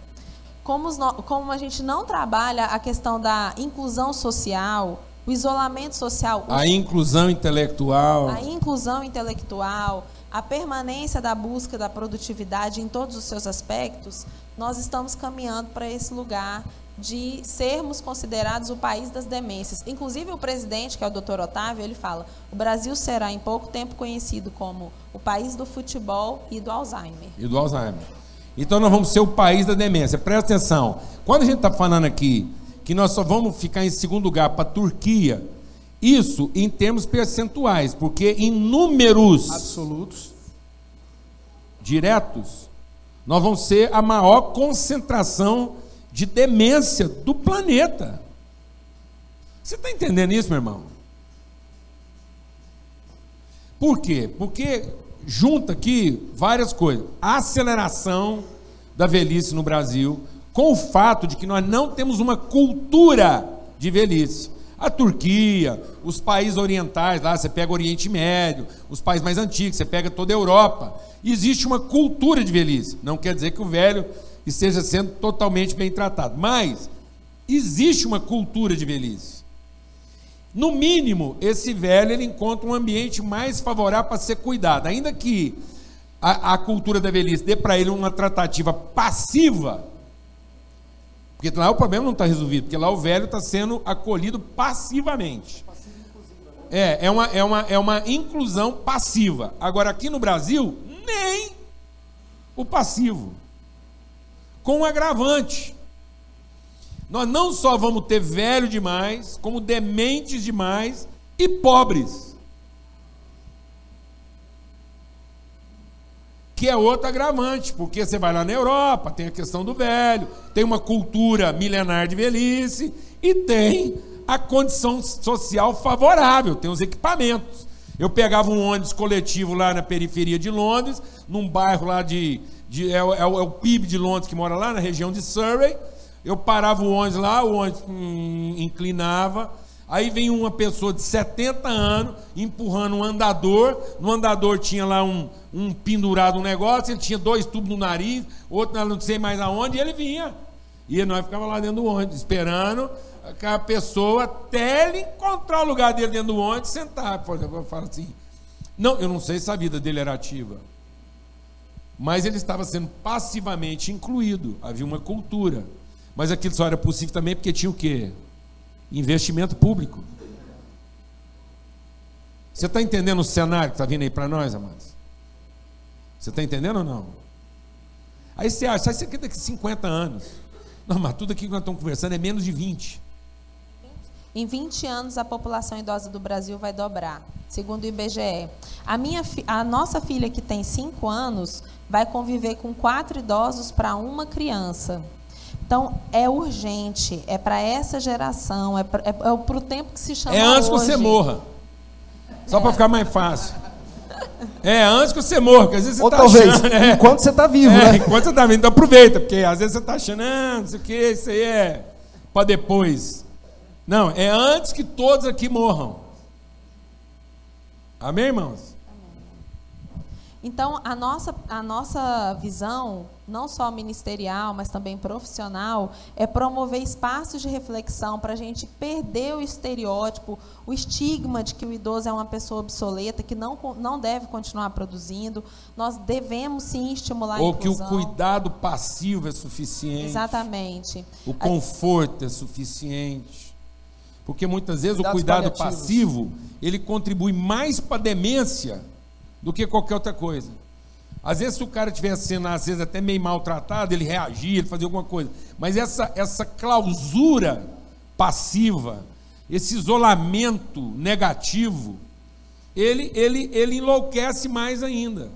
S3: como, como a gente não trabalha a questão da inclusão social, o isolamento social,
S1: a inclusão intelectual,
S3: a inclusão intelectual, a permanência da busca da produtividade em todos os seus aspectos, nós estamos caminhando para esse lugar de sermos considerados o país das demências. Inclusive o presidente, que é o Dr. Otávio, ele fala: "O Brasil será em pouco tempo conhecido como o país do futebol e do Alzheimer".
S1: E do Alzheimer. Então nós vamos ser o país da demência. Presta atenção. Quando a gente está falando aqui que nós só vamos ficar em segundo lugar para a Turquia, isso em termos percentuais, porque em números
S2: absolutos
S1: diretos, nós vamos ser a maior concentração de demência do planeta. Você está entendendo isso, meu irmão? Por quê? Porque junta aqui várias coisas. A aceleração da velhice no Brasil, com o fato de que nós não temos uma cultura de velhice. A Turquia, os países orientais, lá você pega o Oriente Médio, os países mais antigos, você pega toda a Europa. Existe uma cultura de velhice. Não quer dizer que o velho esteja sendo totalmente bem tratado, mas existe uma cultura de velhice. No mínimo, esse velho ele encontra um ambiente mais favorável para ser cuidado, ainda que a, a cultura da velhice dê para ele uma tratativa passiva, porque lá o problema não está resolvido, porque lá o velho está sendo acolhido passivamente. É, é uma, é, uma, é uma inclusão passiva. Agora, aqui no Brasil, nem o passivo. Com um agravante. Nós não só vamos ter velho demais, como dementes demais e pobres. Que é outro agravante, porque você vai lá na Europa, tem a questão do velho, tem uma cultura milenar de velhice e tem a condição social favorável, tem os equipamentos. Eu pegava um ônibus coletivo lá na periferia de Londres, num bairro lá de. de é, é, é, o PIB de Londres que mora lá na região de Surrey. Eu parava o ônibus lá, o ônibus hum, inclinava, Aí vem uma pessoa de 70 anos empurrando um andador. No andador tinha lá um, um pendurado um negócio, ele tinha dois tubos no nariz, outro não sei mais aonde, e ele vinha. E nós ficávamos lá dentro do ônibus, esperando aquela pessoa até ele encontrar o lugar dele dentro do ônibus sentar. Eu falo assim. Não, eu não sei se a vida dele era ativa. Mas ele estava sendo passivamente incluído. Havia uma cultura. Mas aquilo só era possível também porque tinha o quê? Investimento público. Você está entendendo o cenário que está vindo aí para nós, amados? Você está entendendo ou não? Aí você acha, isso aqui daqui a 50 anos. Não, mas tudo aqui que nós estamos conversando é menos de 20.
S3: Em 20 anos, a população idosa do Brasil vai dobrar, segundo o IBGE. A, minha, a nossa filha, que tem 5 anos, vai conviver com quatro idosos para uma criança. Então, é urgente, é para essa geração, é para é, é o tempo que se chama
S1: É antes
S3: hoje.
S1: que você morra. Só é. para ficar mais fácil. É, antes que você morra, porque às vezes você
S2: Ou
S1: tá
S2: talvez,
S1: achando, é,
S2: enquanto você está vivo,
S1: é,
S2: né?
S1: Enquanto você está vivo, então aproveita, porque às vezes você está achando, ah, não sei o que, isso aí é para depois. Não, é antes que todos aqui morram. Amém, irmãos?
S3: Então, a nossa, a nossa visão, não só ministerial, mas também profissional, é promover espaços de reflexão para a gente perder o estereótipo, o estigma de que o idoso é uma pessoa obsoleta, que não, não deve continuar produzindo. Nós devemos sim estimular
S1: Ou
S3: a inclusão.
S1: que o cuidado passivo é suficiente.
S3: Exatamente.
S1: O conforto é suficiente. Porque muitas vezes Cuidados o cuidado passivo, ele contribui mais para a demência do que qualquer outra coisa. Às vezes, se o cara tivesse sendo, às vezes, até meio maltratado, ele reagia, ele fazia alguma coisa. Mas essa, essa clausura passiva, esse isolamento negativo, ele, ele, ele enlouquece mais ainda.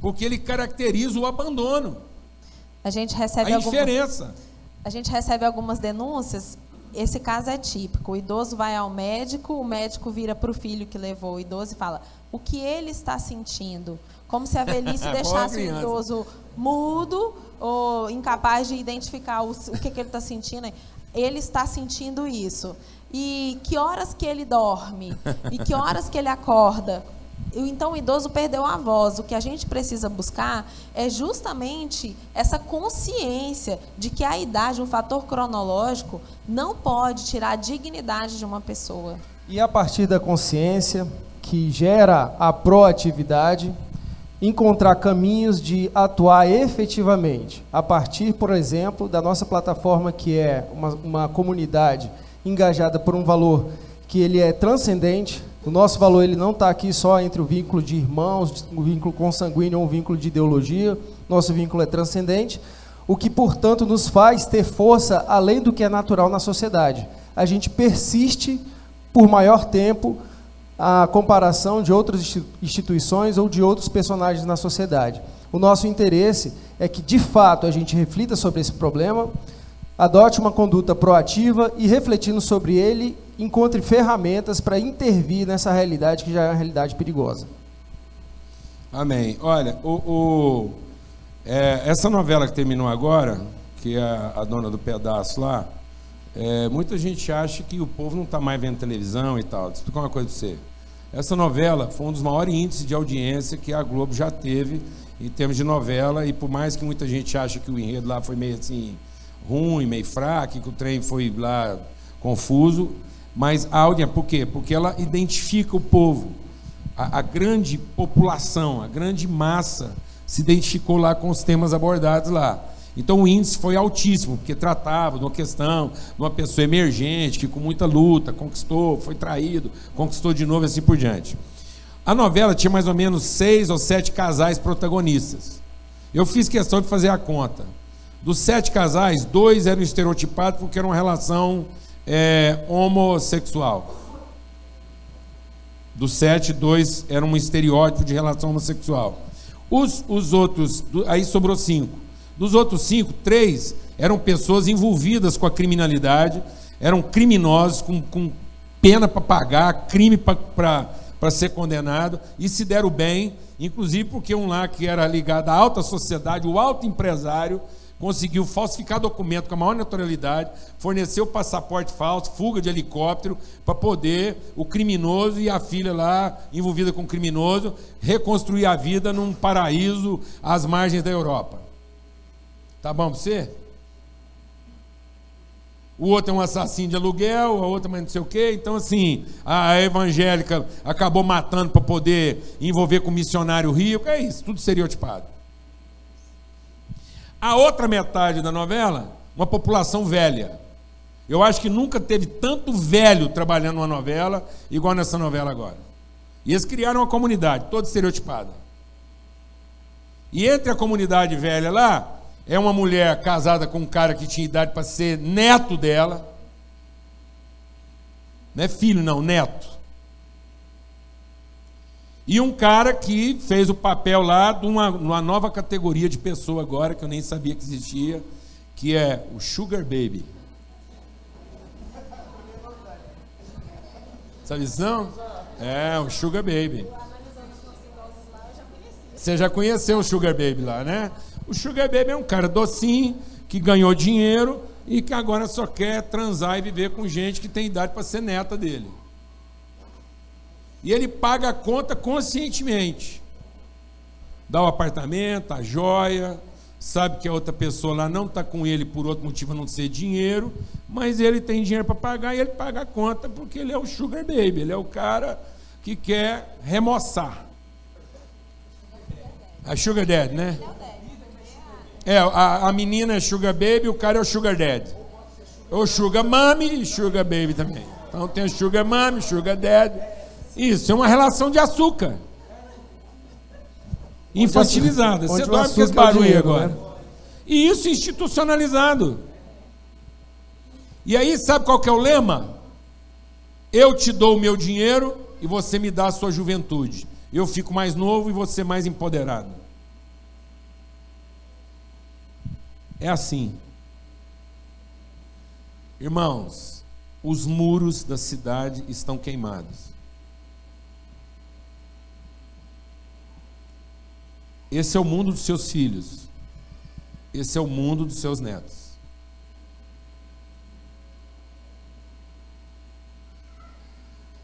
S1: Porque ele caracteriza o abandono.
S3: A gente recebe
S1: a indiferença.
S3: A gente recebe algumas denúncias esse caso é típico. O idoso vai ao médico, o médico vira para o filho que levou o idoso e fala: o que ele está sentindo? Como se a velhice deixasse o idoso mudo ou incapaz de identificar o, o que, que ele está sentindo. Ele está sentindo isso. E que horas que ele dorme? E que horas que ele acorda? então o idoso perdeu a voz. O que a gente precisa buscar é justamente essa consciência de que a idade, um fator cronológico, não pode tirar a dignidade de uma pessoa.
S2: E a partir da consciência que gera a proatividade, encontrar caminhos de atuar efetivamente, a partir, por exemplo, da nossa plataforma que é uma, uma comunidade engajada por um valor que ele é transcendente. O nosso valor ele não está aqui só entre o vínculo de irmãos, o vínculo consanguíneo ou o vínculo de ideologia. Nosso vínculo é transcendente, o que, portanto, nos faz ter força além do que é natural na sociedade. A gente persiste por maior tempo a comparação de outras instituições ou de outros personagens na sociedade. O nosso interesse é que, de fato, a gente reflita sobre esse problema, adote uma conduta proativa e, refletindo sobre ele, encontre ferramentas para intervir nessa realidade que já é uma realidade perigosa.
S1: Amém. Olha, o, o é, essa novela que terminou agora, que é a, a dona do pedaço lá, é, muita gente acha que o povo não está mais vendo televisão e tal. Vou explicar uma coisa para você. Essa novela foi um dos maiores índices de audiência que a Globo já teve em termos de novela, e por mais que muita gente ache que o enredo lá foi meio assim ruim, meio fraco, que o trem foi lá confuso, mas a audiência, por quê? Porque ela identifica o povo. A, a grande população, a grande massa se identificou lá com os temas abordados lá. Então o índice foi altíssimo, porque tratava de uma questão de uma pessoa emergente que com muita luta conquistou, foi traído, conquistou de novo e assim por diante. A novela tinha mais ou menos seis ou sete casais protagonistas. Eu fiz questão de fazer a conta. Dos sete casais, dois eram estereotipados porque era uma relação é, homossexual. Dos sete, dois eram um estereótipo de relação homossexual. Os, os outros, aí sobrou cinco. Dos outros cinco, três eram pessoas envolvidas com a criminalidade, eram criminosos com, com pena para pagar, crime para ser condenado, e se deram bem, inclusive porque um lá que era ligado à alta sociedade, o alto empresário, conseguiu falsificar documento com a maior naturalidade, forneceu passaporte falso, fuga de helicóptero, para poder o criminoso e a filha lá, envolvida com o criminoso, reconstruir a vida num paraíso às margens da Europa. Tá bom para você? O outro é um assassino de aluguel, a outra mas não sei o quê. Então, assim, a evangélica acabou matando para poder envolver com missionário rico. É isso, tudo estereotipado. A outra metade da novela, uma população velha. Eu acho que nunca teve tanto velho trabalhando numa novela igual nessa novela agora. E eles criaram uma comunidade, toda estereotipada. E entre a comunidade velha lá, é uma mulher casada com um cara que tinha idade para ser neto dela. Não é filho, não, neto. E um cara que fez o papel lá de uma, uma nova categoria de pessoa agora, que eu nem sabia que existia, que é o Sugar Baby. Sabe isso não? É, o Sugar Baby. Você já conheceu o Sugar Baby lá, né? O Sugar Baby é um cara docinho, que ganhou dinheiro e que agora só quer transar e viver com gente que tem idade para ser neta dele. E ele paga a conta conscientemente. Dá o apartamento, a joia, sabe que a outra pessoa lá não está com ele por outro motivo a não ser dinheiro, mas ele tem dinheiro para pagar e ele paga a conta porque ele é o sugar baby, ele é o cara que quer remoçar. A sugar daddy, né? É, a, a menina é Sugar Baby, o cara é o Sugar Daddy. Ou Sugar Mommy e Sugar Baby também. Então tem Sugar Mommy, Sugar Daddy. Isso, é uma relação de açúcar. Infantilizada. Você dorme com esse é barulho dinheiro, agora. Né? E isso institucionalizado. E aí, sabe qual que é o lema? Eu te dou o meu dinheiro e você me dá a sua juventude. Eu fico mais novo e você mais empoderado. É assim. Irmãos, os muros da cidade estão queimados. Esse é o mundo dos seus filhos. Esse é o mundo dos seus netos.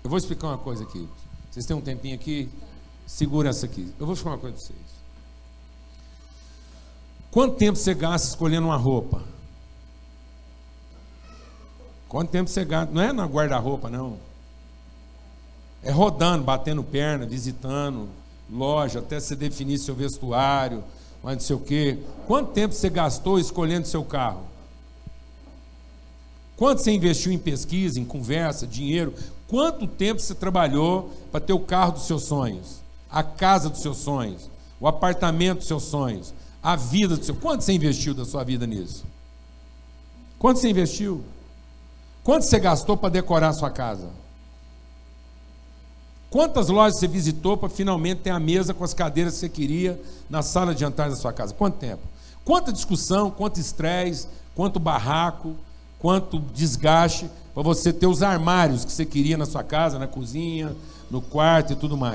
S1: Eu vou explicar uma coisa aqui. Vocês têm um tempinho aqui? Segura essa aqui. Eu vou falar uma coisa para vocês. Quanto tempo você gasta escolhendo uma roupa? Quanto tempo você gasta? Não é na guarda-roupa, não. É rodando, batendo perna, visitando loja, até você definir seu vestuário, mas não sei o quê. Quanto tempo você gastou escolhendo seu carro? Quanto você investiu em pesquisa, em conversa, dinheiro? Quanto tempo você trabalhou para ter o carro dos seus sonhos, a casa dos seus sonhos, o apartamento dos seus sonhos, a vida do seu. Quanto você investiu da sua vida nisso? Quanto você investiu? Quanto você gastou para decorar a sua casa? Quantas lojas você visitou para finalmente ter a mesa com as cadeiras que você queria na sala de jantar da sua casa? Quanto tempo? Quanta discussão, quanto estresse, quanto barraco, quanto desgaste para você ter os armários que você queria na sua casa, na cozinha, no quarto e tudo mais.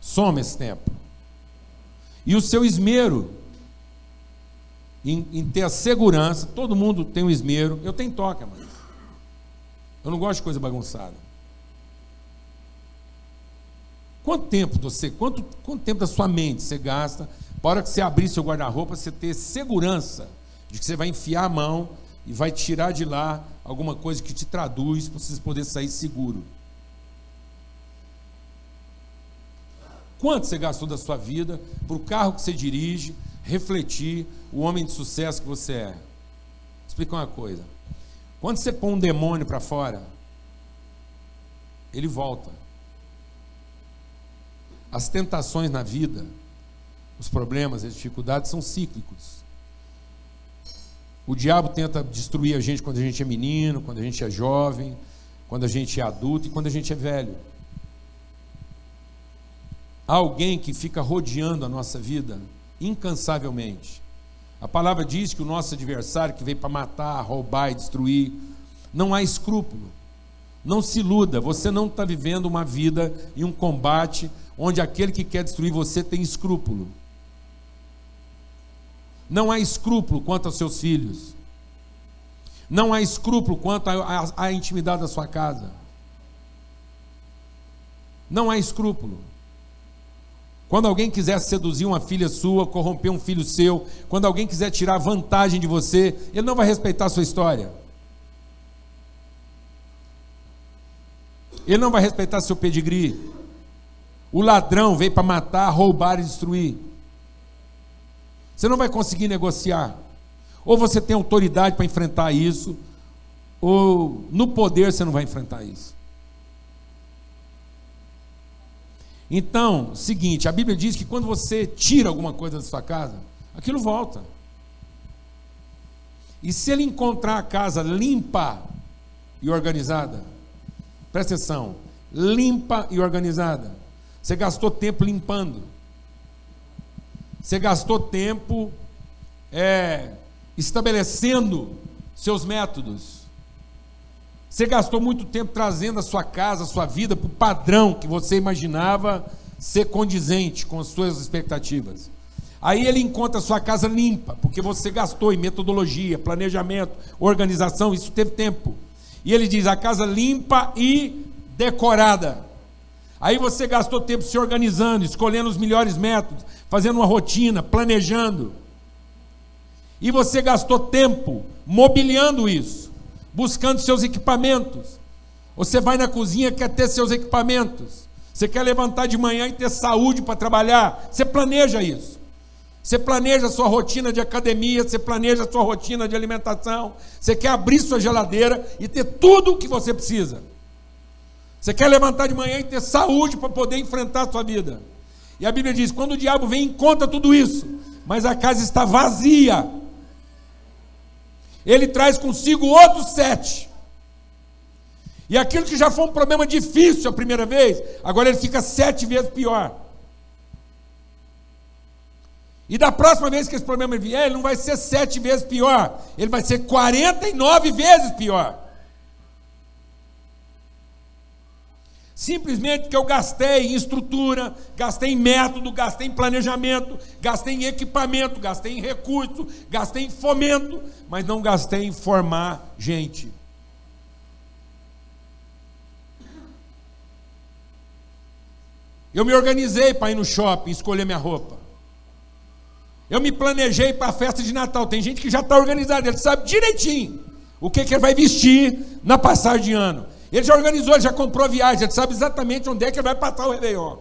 S1: Soma esse tempo. E o seu esmero em, em, ter a segurança, todo mundo tem um esmero, eu tenho toque, mas eu não gosto de coisa bagunçada. Quanto tempo você, quanto, quanto tempo da sua mente você gasta para hora que você abrir seu guarda-roupa, você ter segurança de que você vai enfiar a mão e vai tirar de lá alguma coisa que te traduz para você poder sair seguro? Quanto você gastou da sua vida para o carro que você dirige refletir o homem de sucesso que você é? Explica uma coisa. Quando você põe um demônio para fora, ele volta. As tentações na vida, os problemas, as dificuldades são cíclicos. O diabo tenta destruir a gente quando a gente é menino, quando a gente é jovem, quando a gente é adulto e quando a gente é velho. Alguém que fica rodeando a nossa vida incansavelmente. A palavra diz que o nosso adversário que veio para matar, roubar e destruir, não há escrúpulo. Não se iluda, você não está vivendo uma vida e um combate onde aquele que quer destruir você tem escrúpulo. Não há escrúpulo quanto aos seus filhos. Não há escrúpulo quanto à intimidade da sua casa. Não há escrúpulo. Quando alguém quiser seduzir uma filha sua, corromper um filho seu, quando alguém quiser tirar vantagem de você, ele não vai respeitar a sua história. Ele não vai respeitar seu pedigree. O ladrão veio para matar, roubar e destruir. Você não vai conseguir negociar. Ou você tem autoridade para enfrentar isso, ou no poder você não vai enfrentar isso. Então, seguinte, a Bíblia diz que quando você tira alguma coisa da sua casa, aquilo volta. E se ele encontrar a casa limpa e organizada, presta atenção, limpa e organizada, você gastou tempo limpando. Você gastou tempo é, estabelecendo seus métodos. Você gastou muito tempo trazendo a sua casa, a sua vida para o padrão que você imaginava ser condizente com as suas expectativas. Aí ele encontra a sua casa limpa, porque você gastou em metodologia, planejamento, organização, isso teve tempo. E ele diz: a casa limpa e decorada. Aí você gastou tempo se organizando, escolhendo os melhores métodos, fazendo uma rotina, planejando. E você gastou tempo mobiliando isso, buscando seus equipamentos. Você vai na cozinha quer ter seus equipamentos. Você quer levantar de manhã e ter saúde para trabalhar. Você planeja isso. Você planeja a sua rotina de academia, você planeja a sua rotina de alimentação. Você quer abrir sua geladeira e ter tudo o que você precisa. Você quer levantar de manhã e ter saúde para poder enfrentar a sua vida. E a Bíblia diz: quando o diabo vem, encontra tudo isso, mas a casa está vazia. Ele traz consigo outros sete. E aquilo que já foi um problema difícil a primeira vez, agora ele fica sete vezes pior. E da próxima vez que esse problema vier, ele não vai ser sete vezes pior, ele vai ser 49 vezes pior. Simplesmente que eu gastei em estrutura, gastei em método, gastei em planejamento, gastei em equipamento, gastei em recurso, gastei em fomento, mas não gastei em formar gente. Eu me organizei para ir no shopping escolher minha roupa. Eu me planejei para a festa de Natal. Tem gente que já está organizada, ele sabe direitinho o que, que ele vai vestir na passagem de ano. Ele já organizou, ele já comprou a viagem, ele sabe exatamente onde é que ele vai passar o Réveillon.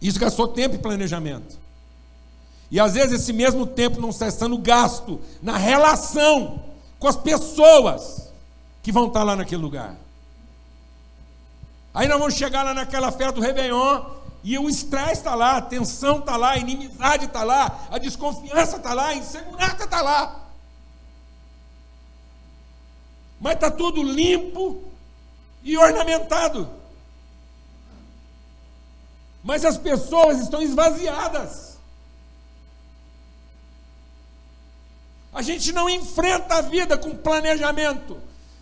S1: Isso gastou tempo e planejamento. E às vezes esse mesmo tempo não está sendo gasto na relação com as pessoas que vão estar lá naquele lugar. Aí nós vamos chegar lá naquela festa do Réveillon e o estresse está lá, a tensão está lá, a inimizade está lá, a desconfiança está lá, a insegurança está lá. Mas está tudo limpo e ornamentado. Mas as pessoas estão esvaziadas. A gente não enfrenta a vida com planejamento,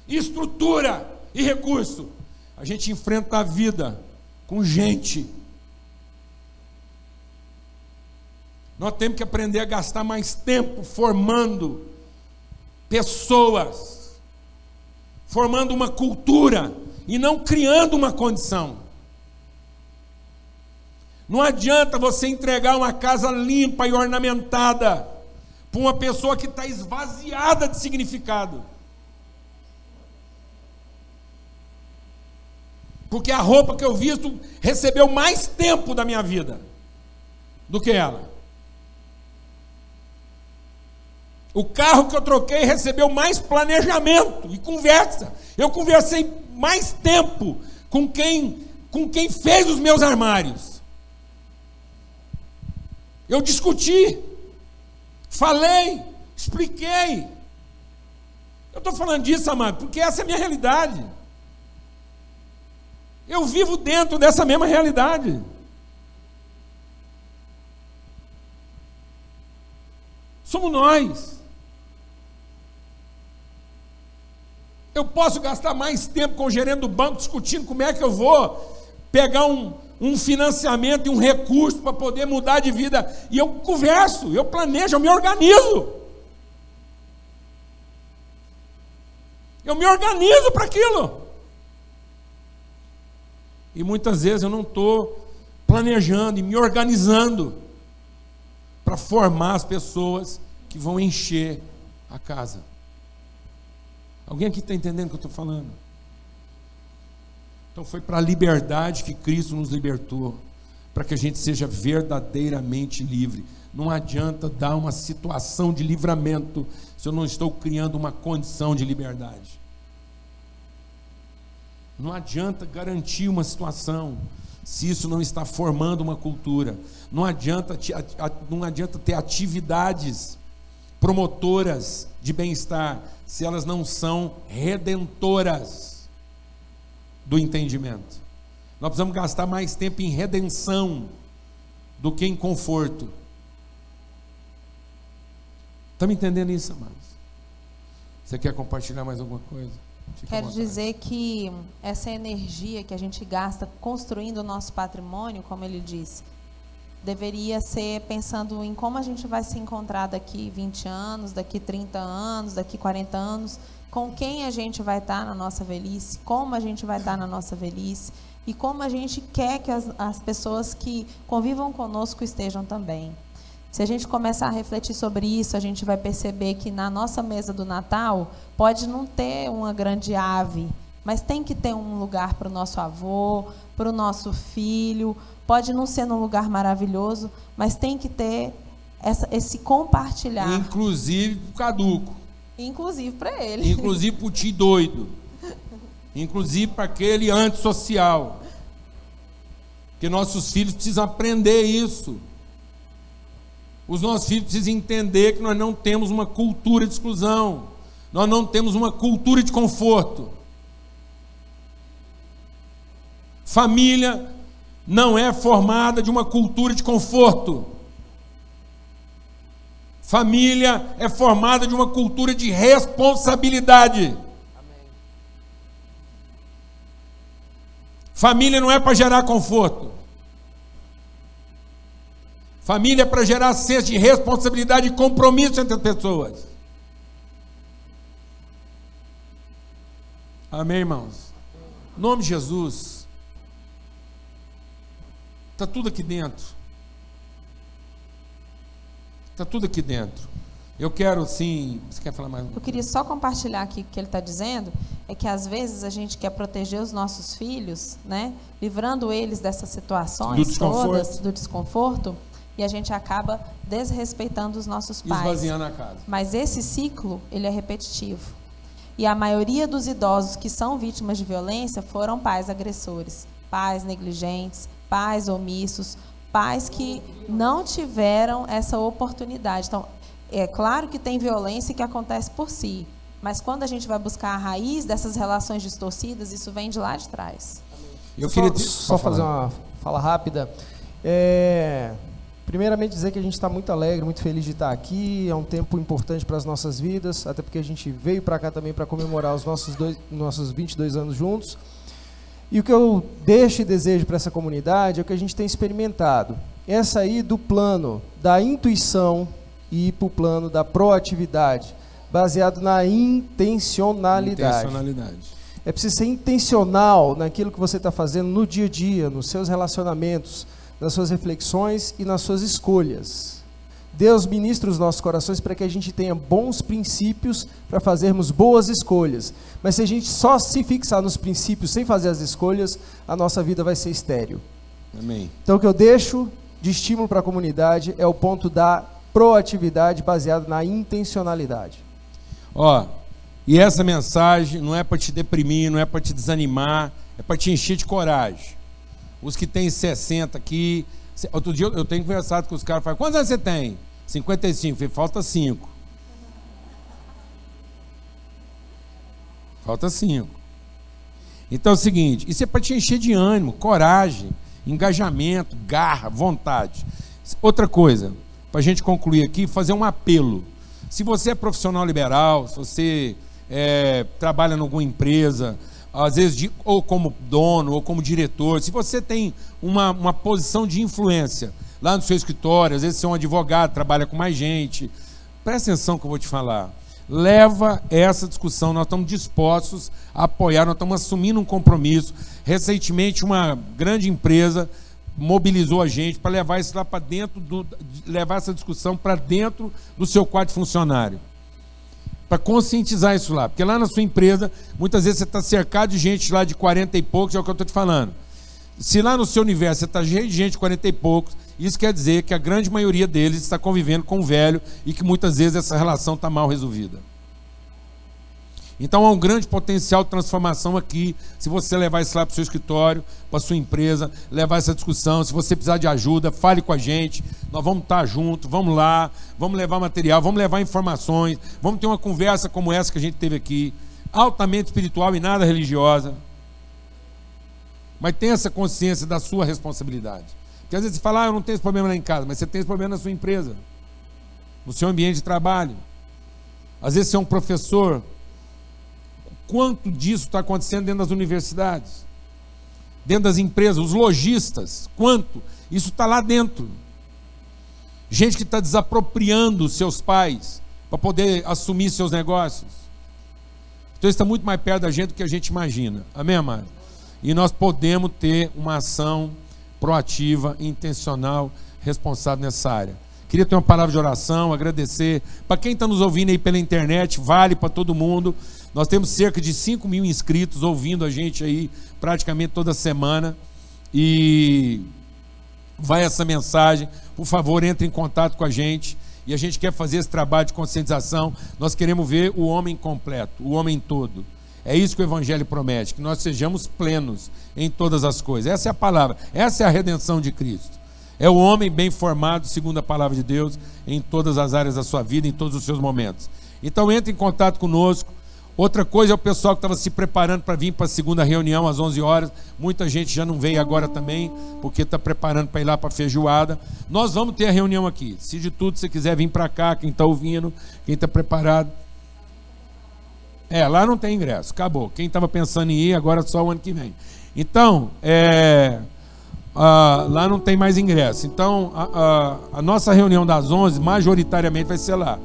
S1: estrutura e recurso. A gente enfrenta a vida com gente. Nós temos que aprender a gastar mais tempo formando pessoas, formando uma cultura e não criando uma condição. Não adianta você entregar uma casa limpa e ornamentada para uma pessoa que está esvaziada de significado. Porque a roupa que eu visto recebeu mais tempo da minha vida do que ela. O carro que eu troquei recebeu mais planejamento e conversa. Eu conversei mais tempo com quem, com quem fez os meus armários. Eu discuti, falei, expliquei. Eu estou falando disso, amado, porque essa é a minha realidade. Eu vivo dentro dessa mesma realidade. Somos nós. Eu posso gastar mais tempo com o gerente do banco discutindo como é que eu vou pegar um, um financiamento e um recurso para poder mudar de vida. E eu converso, eu planejo, eu me organizo. Eu me organizo para aquilo. E muitas vezes eu não estou planejando e me organizando para formar as pessoas que vão encher a casa. Alguém aqui está entendendo o que eu estou falando? Então foi para a liberdade que Cristo nos libertou, para que a gente seja verdadeiramente livre. Não adianta dar uma situação de livramento se eu não estou criando uma condição de liberdade. Não adianta garantir uma situação se isso não está formando uma cultura. Não adianta, não adianta ter atividades promotoras de bem-estar se elas não são redentoras do entendimento. Nós precisamos gastar mais tempo em redenção do que em conforto. Está me entendendo isso, amados? Você quer compartilhar mais alguma coisa?
S3: Quero dizer que essa energia que a gente gasta construindo o nosso patrimônio, como ele disse, deveria ser pensando em como a gente vai se encontrar daqui 20 anos, daqui 30 anos, daqui 40 anos, com quem a gente vai estar na nossa velhice, como a gente vai estar na nossa velhice e como a gente quer que as, as pessoas que convivam conosco estejam também. Se a gente começar a refletir sobre isso, a gente vai perceber que na nossa mesa do Natal pode não ter uma grande ave, mas tem que ter um lugar para o nosso avô, para o nosso filho. Pode não ser num lugar maravilhoso, mas tem que ter essa, esse compartilhar.
S1: Inclusive para o caduco.
S3: Inclusive para ele.
S1: Inclusive para o tio doido. Inclusive para aquele antissocial. Porque nossos filhos precisam aprender isso. Os nossos filhos precisam entender que nós não temos uma cultura de exclusão, nós não temos uma cultura de conforto. Família não é formada de uma cultura de conforto. Família é formada de uma cultura de responsabilidade. Família não é para gerar conforto. Família é para gerar senso de responsabilidade e compromisso entre as pessoas. Amém, irmãos? Em nome de Jesus. Está tudo aqui dentro. Está tudo aqui dentro. Eu quero sim. Você quer falar mais?
S3: Eu queria só compartilhar aqui o que ele está dizendo. É que às vezes a gente quer proteger os nossos filhos, né? Livrando eles dessas situações
S1: do
S3: todas, do desconforto, e a gente acaba desrespeitando os nossos pais.
S1: Esvaziando a casa.
S3: Mas esse ciclo, ele é repetitivo. E a maioria dos idosos que são vítimas de violência foram pais agressores, pais negligentes, pais omissos, pais que não tiveram essa oportunidade. Então, é claro que tem violência que acontece por si, mas quando a gente vai buscar a raiz dessas relações distorcidas, isso vem de lá de trás.
S2: Eu só, queria só fazer uma fala rápida. É, primeiramente dizer que a gente está muito alegre, muito feliz de estar aqui. É um tempo importante para as nossas vidas, até porque a gente veio para cá também para comemorar os nossos, dois, nossos 22 anos juntos. E o que eu deixo e desejo para essa comunidade é o que a gente tem experimentado. É sair do plano da intuição e ir para o plano da proatividade, baseado na intencionalidade.
S1: intencionalidade.
S2: É preciso ser intencional naquilo que você está fazendo no dia a dia, nos seus relacionamentos, nas suas reflexões e nas suas escolhas. Deus ministra os nossos corações para que a gente tenha bons princípios para fazermos boas escolhas. Mas se a gente só se fixar nos princípios sem fazer as escolhas, a nossa vida vai ser estéril.
S1: Amém.
S2: Então o que eu deixo de estímulo para a comunidade é o ponto da proatividade baseada na intencionalidade.
S1: Ó, e essa mensagem não é para te deprimir, não é para te desanimar, é para te encher de coragem. Os que têm 60 aqui, outro dia eu tenho conversado com os caras, falam, quantos anos você tem? 55, falei, falta 5. Falta 5. Então é o seguinte, isso é para te encher de ânimo, coragem, engajamento, garra, vontade. Outra coisa, para a gente concluir aqui, fazer um apelo. Se você é profissional liberal, se você é, trabalha em alguma empresa, às vezes de, ou como dono ou como diretor, se você tem uma, uma posição de influência lá no seu escritório, às vezes você é um advogado, trabalha com mais gente, presta atenção que eu vou te falar. Leva essa discussão, nós estamos dispostos a apoiar, nós estamos assumindo um compromisso. Recentemente, uma grande empresa mobilizou a gente para levar isso lá para dentro do, levar essa discussão para dentro do seu quadro funcionário. Para conscientizar isso lá. Porque lá na sua empresa, muitas vezes você está cercado de gente lá de 40 e poucos, é o que eu estou te falando. Se lá no seu universo você está cheio de gente de 40 e poucos, isso quer dizer que a grande maioria deles está convivendo com o velho e que muitas vezes essa relação está mal resolvida. Então há um grande potencial de transformação aqui, se você levar isso lá para o seu escritório, para a sua empresa, levar essa discussão. Se você precisar de ajuda, fale com a gente. Nós vamos estar juntos, vamos lá, vamos levar material, vamos levar informações, vamos ter uma conversa como essa que a gente teve aqui, altamente espiritual e nada religiosa. Mas tenha essa consciência da sua responsabilidade. Porque às vezes você fala, ah, eu não tenho esse problema lá em casa, mas você tem esse problema na sua empresa, no seu ambiente de trabalho. Às vezes você é um professor quanto disso está acontecendo dentro das universidades, dentro das empresas, os lojistas, quanto? Isso está lá dentro. Gente que está desapropriando seus pais para poder assumir seus negócios. Então está muito mais perto da gente do que a gente imagina. Amém, amado? E nós podemos ter uma ação proativa, intencional, responsável nessa área. Queria ter uma palavra de oração, agradecer. Para quem está nos ouvindo aí pela internet, vale para todo mundo. Nós temos cerca de 5 mil inscritos ouvindo a gente aí praticamente toda semana. E vai essa mensagem. Por favor, entre em contato com a gente. E a gente quer fazer esse trabalho de conscientização. Nós queremos ver o homem completo, o homem todo. É isso que o Evangelho promete, que nós sejamos plenos em todas as coisas. Essa é a palavra, essa é a redenção de Cristo. É o homem bem formado, segundo a palavra de Deus, em todas as áreas da sua vida, em todos os seus momentos. Então entre em contato conosco. Outra coisa é o pessoal que estava se preparando para vir para a segunda reunião às 11 horas. Muita gente já não veio agora também, porque está preparando para ir lá para a feijoada. Nós vamos ter a reunião aqui. Se de tudo você quiser vir para cá, quem está ouvindo, quem está preparado. É, lá não tem ingresso, acabou. Quem estava pensando em ir, agora só o ano que vem. Então, é, lá não tem mais ingresso. Então, a, a, a nossa reunião das 11, majoritariamente, vai ser lá.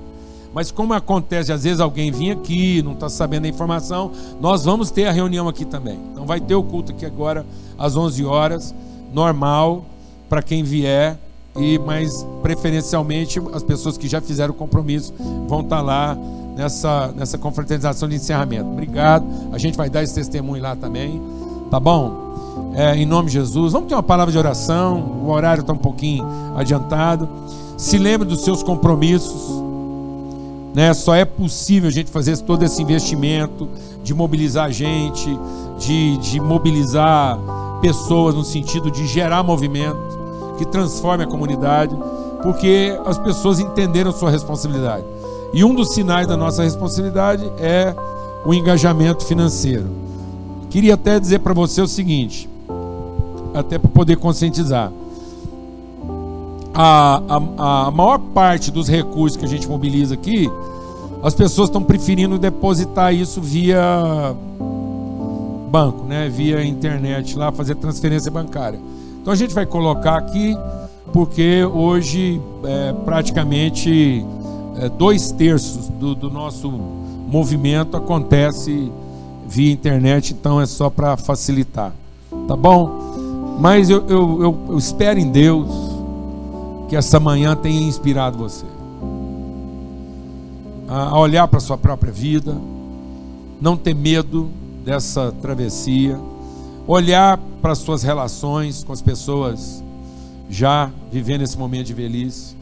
S1: Mas como acontece, às vezes alguém vem aqui, não está sabendo a informação, nós vamos ter a reunião aqui também. Então vai ter o culto aqui agora às 11 horas, normal. para quem vier e mais preferencialmente as pessoas que já fizeram o compromisso vão estar tá lá nessa nessa confraternização de encerramento. Obrigado. A gente vai dar esse testemunho lá também, tá bom? É, em nome de Jesus. Vamos ter uma palavra de oração. O horário está um pouquinho adiantado. Se lembre dos seus compromissos. Né? Só é possível a gente fazer todo esse investimento de mobilizar gente, de, de mobilizar pessoas no sentido de gerar movimento que transforme a comunidade, porque as pessoas entenderam sua responsabilidade. E um dos sinais da nossa responsabilidade é o engajamento financeiro. Queria até dizer para você o seguinte, até para poder conscientizar. A, a, a maior parte dos recursos que a gente mobiliza aqui, as pessoas estão preferindo depositar isso via banco, né? via internet lá, fazer transferência bancária. Então a gente vai colocar aqui, porque hoje é, praticamente é, dois terços do, do nosso movimento acontece via internet, então é só para facilitar, tá bom? Mas eu, eu, eu, eu espero em Deus que essa manhã tenha inspirado você a olhar para a sua própria vida, não ter medo dessa travessia, olhar para as suas relações com as pessoas já vivendo esse momento de velhice,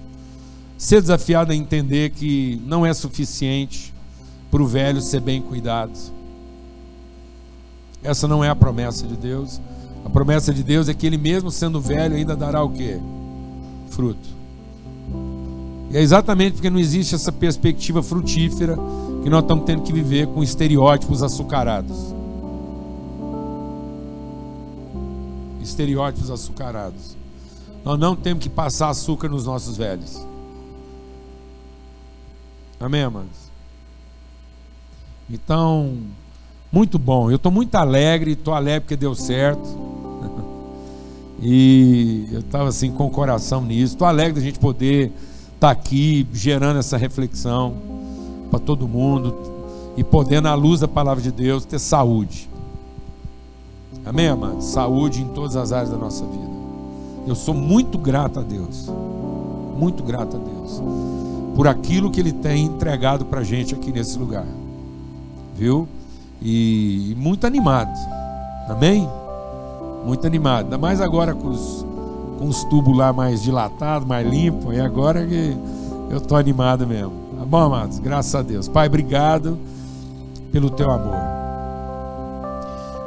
S1: ser desafiado a entender que não é suficiente para o velho ser bem cuidado. Essa não é a promessa de Deus. A promessa de Deus é que ele mesmo sendo velho ainda dará o quê? Fruto. E é exatamente porque não existe essa perspectiva frutífera que nós estamos tendo que viver com estereótipos açucarados. estereótipos açucarados. Nós não temos que passar açúcar nos nossos velhos. Amém, amados? Então, muito bom. Eu estou muito alegre, estou alegre porque deu certo. E eu estava assim com o coração nisso. Estou alegre da gente poder estar tá aqui gerando essa reflexão para todo mundo e podendo, à luz da palavra de Deus, ter saúde. Amém, amados? Saúde em todas as áreas da nossa vida. Eu sou muito grato a Deus. Muito grato a Deus. Por aquilo que Ele tem entregado para a gente aqui nesse lugar. Viu? E, e muito animado. Amém? Muito animado. Ainda mais agora com os, com os tubos lá mais dilatados, mais limpos. E agora que eu estou animado mesmo. Tá bom, amados? Graças a Deus. Pai, obrigado pelo teu amor.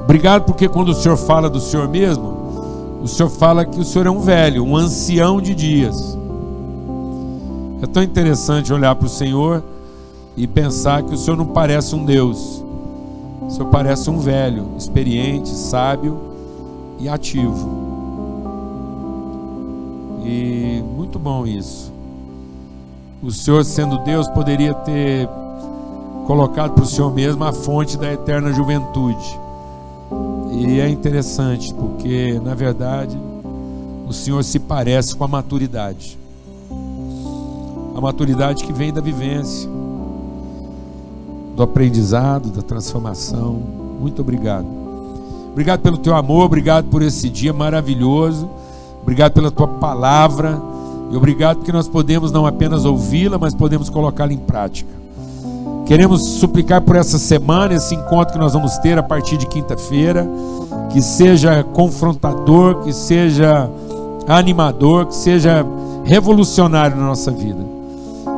S1: Obrigado porque quando o Senhor fala do Senhor mesmo, o Senhor fala que o Senhor é um velho, um ancião de dias. É tão interessante olhar para o Senhor e pensar que o Senhor não parece um Deus. O Senhor parece um velho, experiente, sábio e ativo. E muito bom isso. O Senhor, sendo Deus, poderia ter colocado para o Senhor mesmo a fonte da eterna juventude. E é interessante porque, na verdade, o Senhor se parece com a maturidade. A maturidade que vem da vivência, do aprendizado, da transformação. Muito obrigado. Obrigado pelo teu amor, obrigado por esse dia maravilhoso. Obrigado pela tua palavra. E obrigado porque nós podemos não apenas ouvi-la, mas podemos colocá-la em prática. Queremos suplicar por essa semana, esse encontro que nós vamos ter a partir de quinta-feira, que seja confrontador, que seja animador, que seja revolucionário na nossa vida,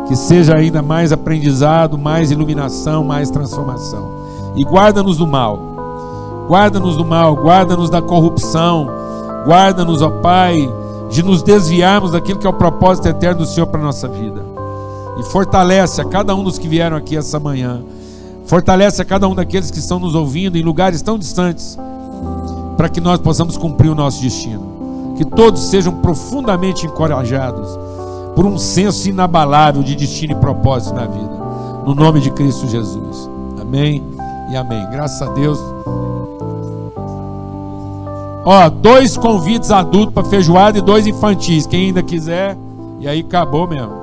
S1: que seja ainda mais aprendizado, mais iluminação, mais transformação. E guarda-nos do mal, guarda-nos do mal, guarda-nos da corrupção, guarda-nos, ó Pai, de nos desviarmos daquilo que é o propósito eterno do Senhor para a nossa vida e fortalece a cada um dos que vieram aqui essa manhã. Fortalece a cada um daqueles que estão nos ouvindo em lugares tão distantes, para que nós possamos cumprir o nosso destino. Que todos sejam profundamente encorajados por um senso inabalável de destino e propósito na vida. No nome de Cristo Jesus. Amém e amém. Graças a Deus. Ó, dois convites adultos para feijoada e dois infantis. Quem ainda quiser. E aí acabou mesmo.